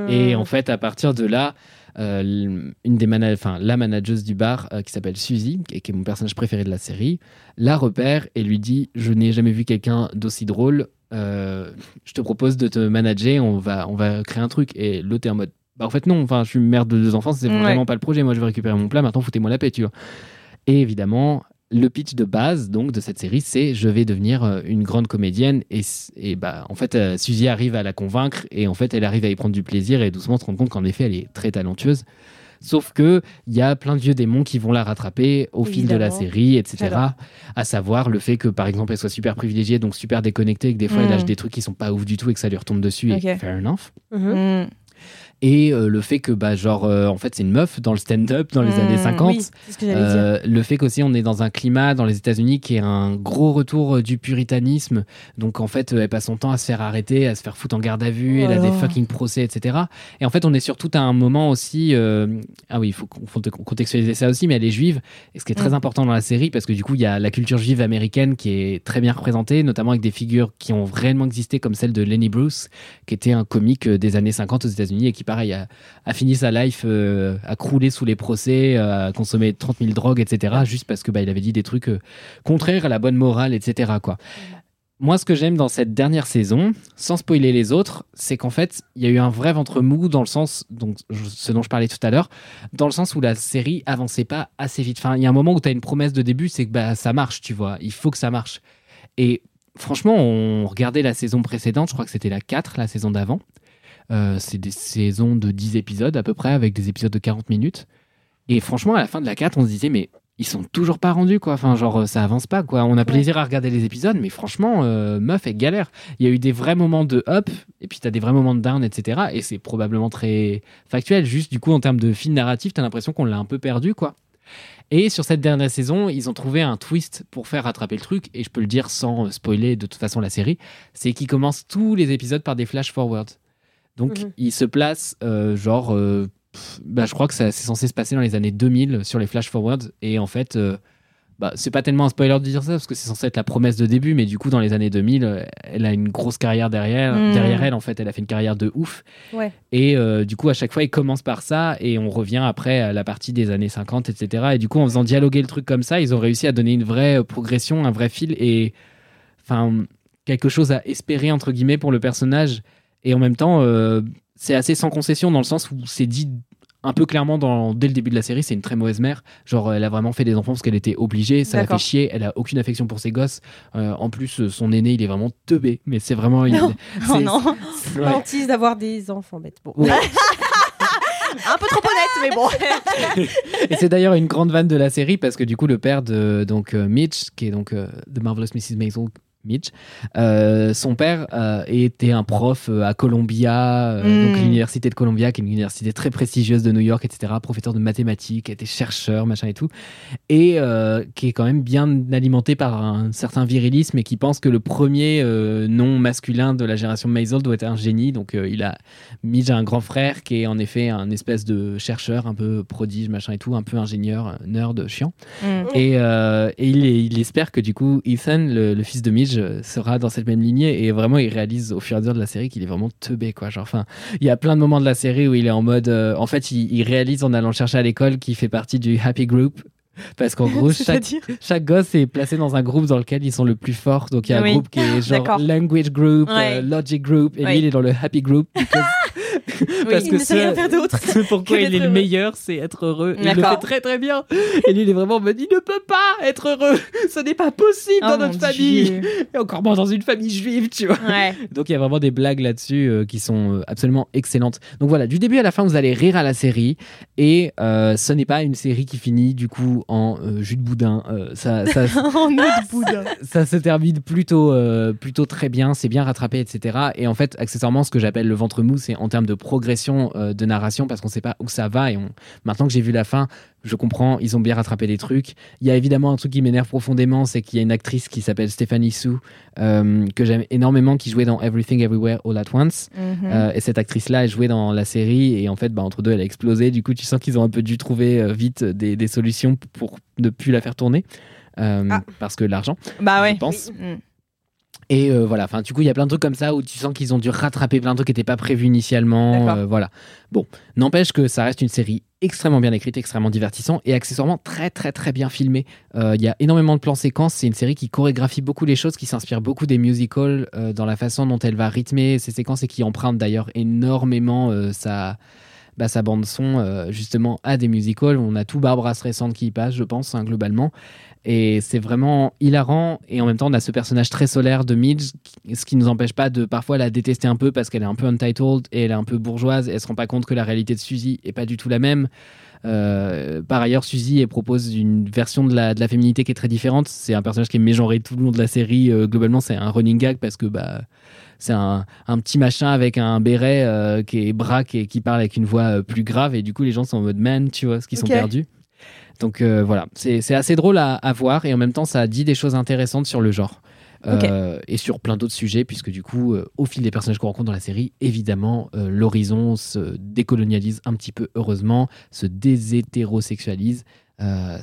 et en fait, à partir de là, euh, une des la manageuse du bar euh, qui s'appelle Suzy, et qui est mon personnage préféré de la série, la repère et lui dit Je n'ai jamais vu quelqu'un d'aussi drôle. euh, je te propose de te manager. On va, on va créer un truc. Et l'autre est en mode Bah, en fait, non. Enfin, je suis mère de deux enfants. C'est Ouais. vraiment pas le projet. Moi, je veux récupérer mon plat. Maintenant, foutez-moi la paix, tu vois. Et évidemment, le pitch de base donc de cette série, c'est je vais devenir euh, une grande comédienne et, et bah en fait euh, Suzy arrive à la convaincre et en fait elle arrive à y prendre du plaisir et doucement se rendre compte qu'en effet elle est très talentueuse. Sauf que il y a plein de vieux démons qui vont la rattraper au fil de la série, etc. À savoir le fait que par exemple elle soit super privilégiée, donc super déconnectée, et que des fois elle Mm. lâche des trucs qui sont pas ouf du tout et que ça lui retombe dessus. Et fair enough Mhm. Mm. Et euh, le fait que bah genre euh, en fait c'est une meuf dans le stand-up dans les Mm, années 50 Oui, c'est ce que j'allais dire. euh, le fait qu'aussi on est dans un climat dans les États-Unis qui est un gros retour du puritanisme, donc en fait elle passe son temps à se faire arrêter, à se faire foutre en garde à vue, elle a des Oh. fucking procès, etc. Et en fait on est surtout à un moment aussi, ah oui il faut contextualiser ça aussi, mais elle est juive, et ce qui est très Mm. important dans la série parce que du coup il y a la culture juive américaine qui est très bien représentée, notamment avec des figures qui ont vraiment existé comme celle de Lenny Bruce, qui était un comique des années 50 aux États-Unis et qui pareil a, fini sa life euh, à crouler sous les procès, euh, à consommer 30 000 drogues, etc. Juste parce que bah, il avait dit des trucs euh, contraires à la bonne morale, etc. Quoi. Moi, ce que j'aime dans cette dernière saison, sans spoiler les autres, c'est qu'en fait, il y a eu un vrai ventre mou dans le sens, donc ce dont je parlais tout à l'heure, dans le sens où la série avançait pas assez vite. Il y a un moment où tu as une promesse de début, c'est que bah, ça marche, tu vois. Il faut que ça marche. Et franchement, on regardait la saison précédente, je crois que c'était la 4, la saison d'avant. Euh, c'est des saisons de 10 épisodes à peu près, avec des épisodes de 40 minutes. Et franchement, à la fin de la 4, on se disait, mais ils sont toujours pas rendus, quoi. Enfin, genre, euh, ça avance pas, quoi. On a plaisir à regarder les épisodes, mais franchement, euh, meuf, elle galère. Il y a eu des vrais moments de up, et puis t'as des vrais moments de down, etc. Et c'est probablement très factuel. Juste, du coup, en termes de fil narratif, t'as l'impression qu'on l'a un peu perdu, quoi. Et sur cette dernière saison, ils ont trouvé un twist pour faire rattraper le truc, et je peux le dire sans euh, spoiler de toute façon la série, c'est qu'ils commencent tous les épisodes par des flash forwards. Donc, Mhm. ils se placent, euh, genre, euh, pff, bah, je crois que ça- c'est censé se passer dans les années 2000 sur les flash forwards, et en fait, euh, bah, c'est pas tellement un spoiler de dire ça, parce que c'est censé être la promesse de début, mais du coup, dans les années 2000, euh, elle a une grosse carrière derrière, Mhm. derrière elle, en fait, elle a fait une carrière de ouf. Ouais. Et euh, du coup, à chaque fois, il commence par ça et on revient après à la partie des années 50, etc. Et du coup, en faisant dialoguer le truc comme ça, ils ont réussi à donner une vraie progression, un vrai fil et enfin quelque chose à espérer entre guillemets pour le personnage. Et en même temps, euh, c'est assez sans concession dans le sens où c'est dit un peu clairement dans, dès le début de la série, c'est une très mauvaise mère. Genre, elle a vraiment fait des enfants parce qu'elle était obligée, ça la fait chier, elle a aucune affection pour ses gosses. Euh, en plus, son aîné, il est vraiment teubé, mais c'est vraiment. une- Non. Oh c'est- non, ouais. D'avoir des enfants bêtes. Bon. Ouais. un peu trop honnête, mais bon. Et c'est d'ailleurs une grande vanne de la série parce que du coup le père de donc euh, Mitch, qui est donc euh, The Marvelous Mrs. Maisel, Mitch, euh, son père euh, était un prof euh, à Columbia, euh, Mm. donc l'université de Columbia, qui est une université très prestigieuse de New York, etc. Professeur de mathématiques, était chercheur, machin et tout, et qui est quand même bien alimenté par un certain virilisme et qui pense que le premier nom masculin de la génération Maisel doit être un génie. Donc il a Midge a un grand frère qui est en effet un espèce de chercheur un peu prodige, machin et tout, un peu ingénieur, nerd, chiant. Mm. Et, et il, il espère que du coup Ethan, le, le fils de Midge, euh, sera dans cette même lignée. Et vraiment, il réalise au fur et à mesure de la série qu'il est vraiment teubé, quoi. Genre, enfin, il y a plein de moments de la série où il est en mode. euh, en fait, il, il réalise en allant le chercher à l'école qu'il fait partie du Happy Group. Parce qu'en gros, chaque, chaque gosse est placé dans un groupe dans lequel ils sont le plus forts. Donc il y a un Oui. groupe qui est genre. Language Group, Ouais. euh, Logic Group, et Oui. lui il est dans le Happy Group. parce il que ne sait rien faire d'autre pourquoi il est le meilleur, c'est être heureux. Il le fait très très bien. Et lui il est vraiment en mode il ne peut pas être heureux. Ce n'est pas possible Oh dans mon notre famille. Dieu. Et encore moins dans une famille juive, tu vois. Ouais. Donc il y a vraiment des blagues là-dessus euh, qui sont euh, absolument excellentes. Donc voilà, du début à la fin, vous allez rire à la série. Et euh, ce n'est pas une série qui finit du coup en euh, jus de boudin. Ça, ça, En autre boudin. ça se termine plutôt, plutôt très bien, c'est bien rattrapé, etc. Et en fait, accessoirement, ce que j'appelle le ventre mou, c'est en termes de progression euh, de narration, parce qu'on sait pas où ça va. Et on... maintenant que j'ai vu la fin, je comprends, ils ont bien rattrapé des trucs. Il y a évidemment un truc qui m'énerve profondément, c'est qu'il y a une actrice qui s'appelle Stéphanie Sue, euh, que j'aime énormément, qui jouait dans Everything Everywhere All at Once. Mhm. Euh, et cette actrice-là, elle jouait dans la série et en fait, bah, entre deux, elle a explosé. Du coup, tu sens qu'ils ont un peu dû trouver euh, vite des, des solutions pour ne plus la faire tourner. Ah. parce que l'argent, Bah ouais. je pense. Mm. Et euh, voilà, enfin, du coup, il y a plein de trucs comme ça où tu sens qu'ils ont dû rattraper plein de trucs qui n'étaient pas prévus initialement. Euh, voilà. Bon, n'empêche que ça reste une série extrêmement bien écrite, extrêmement divertissant et accessoirement très très très bien filmée. Euh, Il y a énormément de plans séquences. C'est une série qui chorégraphie beaucoup les choses, qui s'inspire beaucoup des musicals dans la façon dont elle va rythmer ses séquences et qui emprunte d'ailleurs énormément sa, bah, sa bande son euh, justement à des musicals. On a tout Barbara Streisand qui y passe, je pense, hein, globalement. Et c'est vraiment hilarant. Et en même temps, on a ce personnage très solaire de Midge, qui- ce qui nous empêche pas de parfois la détester un peu parce qu'elle est un peu untitled et elle est un peu bourgeoise. Et elle se rend pas compte que la réalité de Suzy est pas du tout la même. Euh, par ailleurs, Suzy elle propose une version de la, de la féminité qui est très différente. C'est un personnage qui est mégenré tout le long de la série. Euh, globalement, c'est un running gag parce que bah, c'est un, un petit machin avec un béret euh, qui est braque et qui parle avec une voix plus grave. Et du coup, les gens sont en mode man, tu vois, ce qu'ils Ok. sont perdus. Donc euh, voilà, c'est assez drôle à, à voir et en même temps, ça dit des choses intéressantes sur le genre. Euh, et sur plein d'autres sujets, puisque du coup, euh, au fil des personnages qu'on rencontre dans la série, évidemment, l'horizon se décolonialise un petit peu, heureusement, se déshétérosexualise.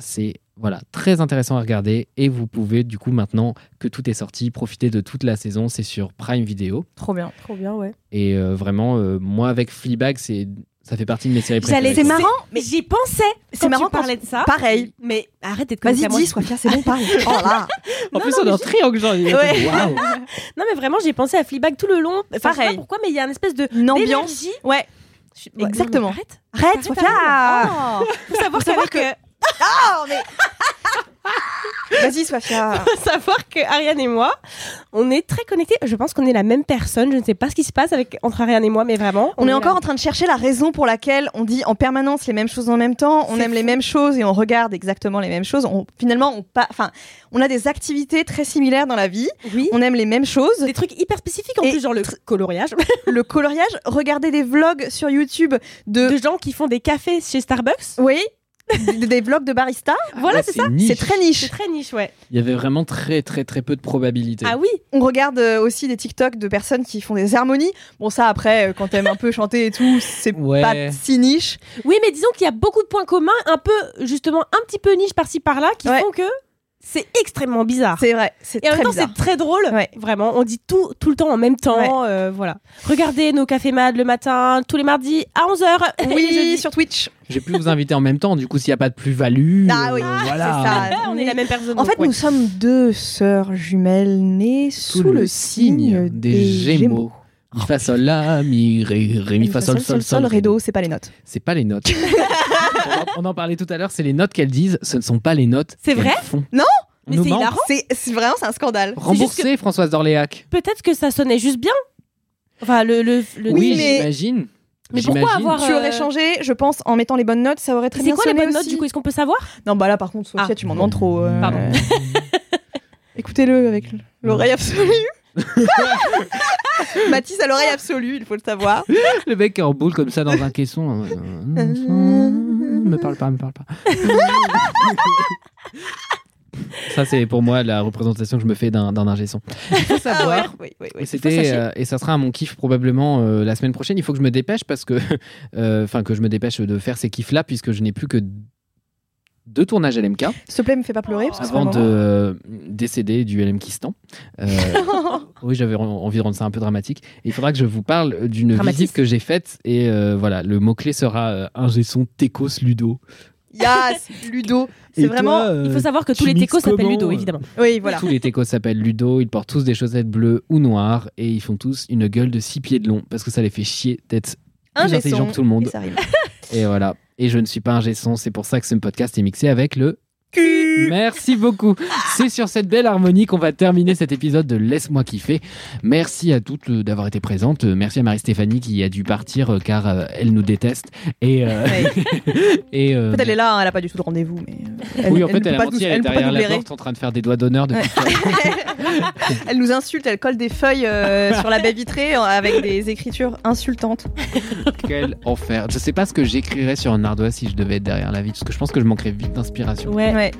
C'est voilà très intéressant à regarder et vous pouvez du coup maintenant que tout est sorti profiter de toute la saison c'est sur Prime Video Trop bien. Trop bien, ouais. et vraiment moi avec Fleabag c'est ça fait partie de mes séries préférées C'est marrant, mais j'y pensais. C'est marrant tu parlais de ça. Pareil. Mais arrête d'être comme Vas-y, dis, sois fier, c'est bon, parle. Oh là. en Non, plus non, on est en triangle genre Ouais. waouh Non, mais vraiment, j'ai pensé à Fleabag tout le long. Enfin, je sais Pareil. pas pourquoi, mais il y a une espèce de Une ambiance. Ouais. Suis- non, Exactement. arrête. Arrête, Arrête, Sophia. arrête. Faut savoir, Faut savoir qu'avec, Oh, mais. Vas-y, faut savoir que Ariane et moi, on est très connectés. Je pense qu'on est la même personne. Je ne sais pas ce qui se passe avec entre Ariane et moi, mais vraiment. On est encore en train de chercher la raison pour laquelle on dit en permanence les mêmes choses en même temps, on aime les mêmes choses et on regarde exactement les mêmes choses. On, finalement, on, enfin, on a des activités très similaires dans la vie. Oui. On aime les mêmes choses. Des trucs hyper spécifiques en Et plus, genre le coloriage. Le coloriage, regarder des vlogs sur YouTube de. de gens qui font des cafés chez Starbucks. Oui, des- des vlogs de barista. Voilà, Ouais, c'est ça. niche. C'est très niche. C'est très niche, ouais. il y avait vraiment très très très peu de probabilités Ah oui. On regarde euh, aussi des TikTok de personnes qui font des harmonies. Bon, ça après, euh, quand t'aimes un peu chanter et tout, c'est Ouais. pas si niche. Oui, mais disons qu'il y a beaucoup de points communs, un peu, justement, un petit peu niche par-ci par-là, qui Ouais. font que c'est extrêmement bizarre. C'est vrai, c'est Et en très même temps, bizarre. c'est très drôle. Ouais. Vraiment, on dit tout, tout le temps en même temps. euh, voilà. Regardez nos cafés mad le matin, tous les mardis à 11h. Oui, sur Twitch. j'ai pu vous inviter en même temps du coup s'il n'y a pas de plus-value Ah oui, euh, c'est voilà ça. on est la même personne. En fait, ouais. nous sommes deux sœurs jumelles nées sous, le, signe des, Gémeaux. Mi fa sol la mi ré ré mi fa sol sol sol ré Rédo, c'est pas les notes. C'est pas les notes. on, en, on en parlait tout à l'heure, c'est les notes qu'elles disent, ce ne sont pas les notes. C'est vrai font. Non On Mais c'est hilarant. C'est c'est vraiment, c'est un scandale. Remboursé, Françoise d'Orléac. Peut-être que ça sonnait juste bien. Enfin, le. le, le Oui, mais- j'imagine. Mais pourquoi avoir- Tu euh, aurais changé, je pense, en mettant les bonnes notes, ça aurait très C'est bien quoi les sonné bonnes notes du coup Est-ce qu'on peut savoir Non, bah là, par contre, Sophia, Ah. tu m'en demandes trop. euh, Pardon. Écoutez-le avec l'oreille absolue. Mathis a l'oreille absolue, il faut le savoir. Le mec est en boule comme ça dans un caisson. me parle pas, me parle pas. Ça, c'est pour moi la représentation que je me fais d'un ingé son. Il faut savoir. Ah ouais, oui, oui, c'était euh, et ça sera à mon kiff probablement euh, la semaine prochaine. Il faut que je me dépêche parce que euh, enfin que je me dépêche de faire ces kiffs là puisque je n'ai plus que deux tournages LMK S'il te plaît, me fais pas pleurer. Parce avant de euh, décéder du LMKistan. Euh, oui, j'avais en- envie de rendre ça un peu dramatique. Et il faudra que je vous parle d'une visite que j'ai faite et euh, voilà, le mot clé sera euh, ingé son Tecos Ludo. Yes, Ludo. C'est vraiment. toi, euh, Il faut savoir que tous les techos s'appellent Ludo, évidemment. Oui, voilà. Tous les Tecos s'appellent Ludo, ils portent tous des chaussettes bleues ou noires et ils font tous une gueule de six pieds de long parce que ça les fait chier d'être Un plus intelligents que tout le monde. et ça rime. Et voilà. Et je ne suis pas un gesson, c'est pour ça que ce podcast est mixé avec le Merci beaucoup. C'est sur cette belle harmonie qu'on va terminer cet épisode de Laisse-moi kiffer. Merci à toutes euh, d'avoir été présentes. Euh, Merci à Marie-Stéphanie qui a dû partir euh, car elle nous déteste. Et, euh, et euh, En fait, elle est là, hein, elle a pas du tout de rendez-vous. Mais euh, oui, en fait, ne elle a menti, nous- elle est ne derrière la blairer. porte en train de faire des doigts d'honneur depuis Elle nous insulte, elle colle des feuilles euh, sur la baie vitrée avec des écritures insultantes. quel enfer. Je sais pas ce que j'écrirais sur un ardoise si je devais être derrière la vitre, parce que je pense que je manquerais vite d'inspiration. Ouais. Ouais.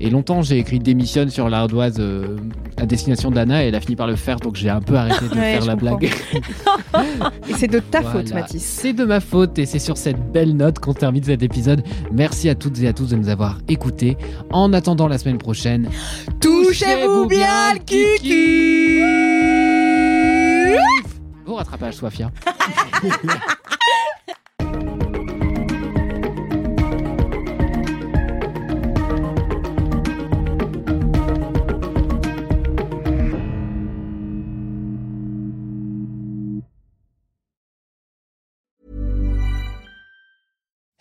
Et longtemps, j'ai écrit démissionne sur l'ardoise euh, à destination d'Anna et elle a fini par le faire, donc j'ai un peu arrêté de Ouais, faire la comprends. blague. Et c'est de ta Voilà. faute, Mathis. C'est de ma faute et c'est sur cette belle note qu'on termine cet épisode. Merci à toutes et à tous de nous avoir écoutés. En attendant la semaine prochaine, Touchez-vous bien le kiki Au rattrapage, Sofia.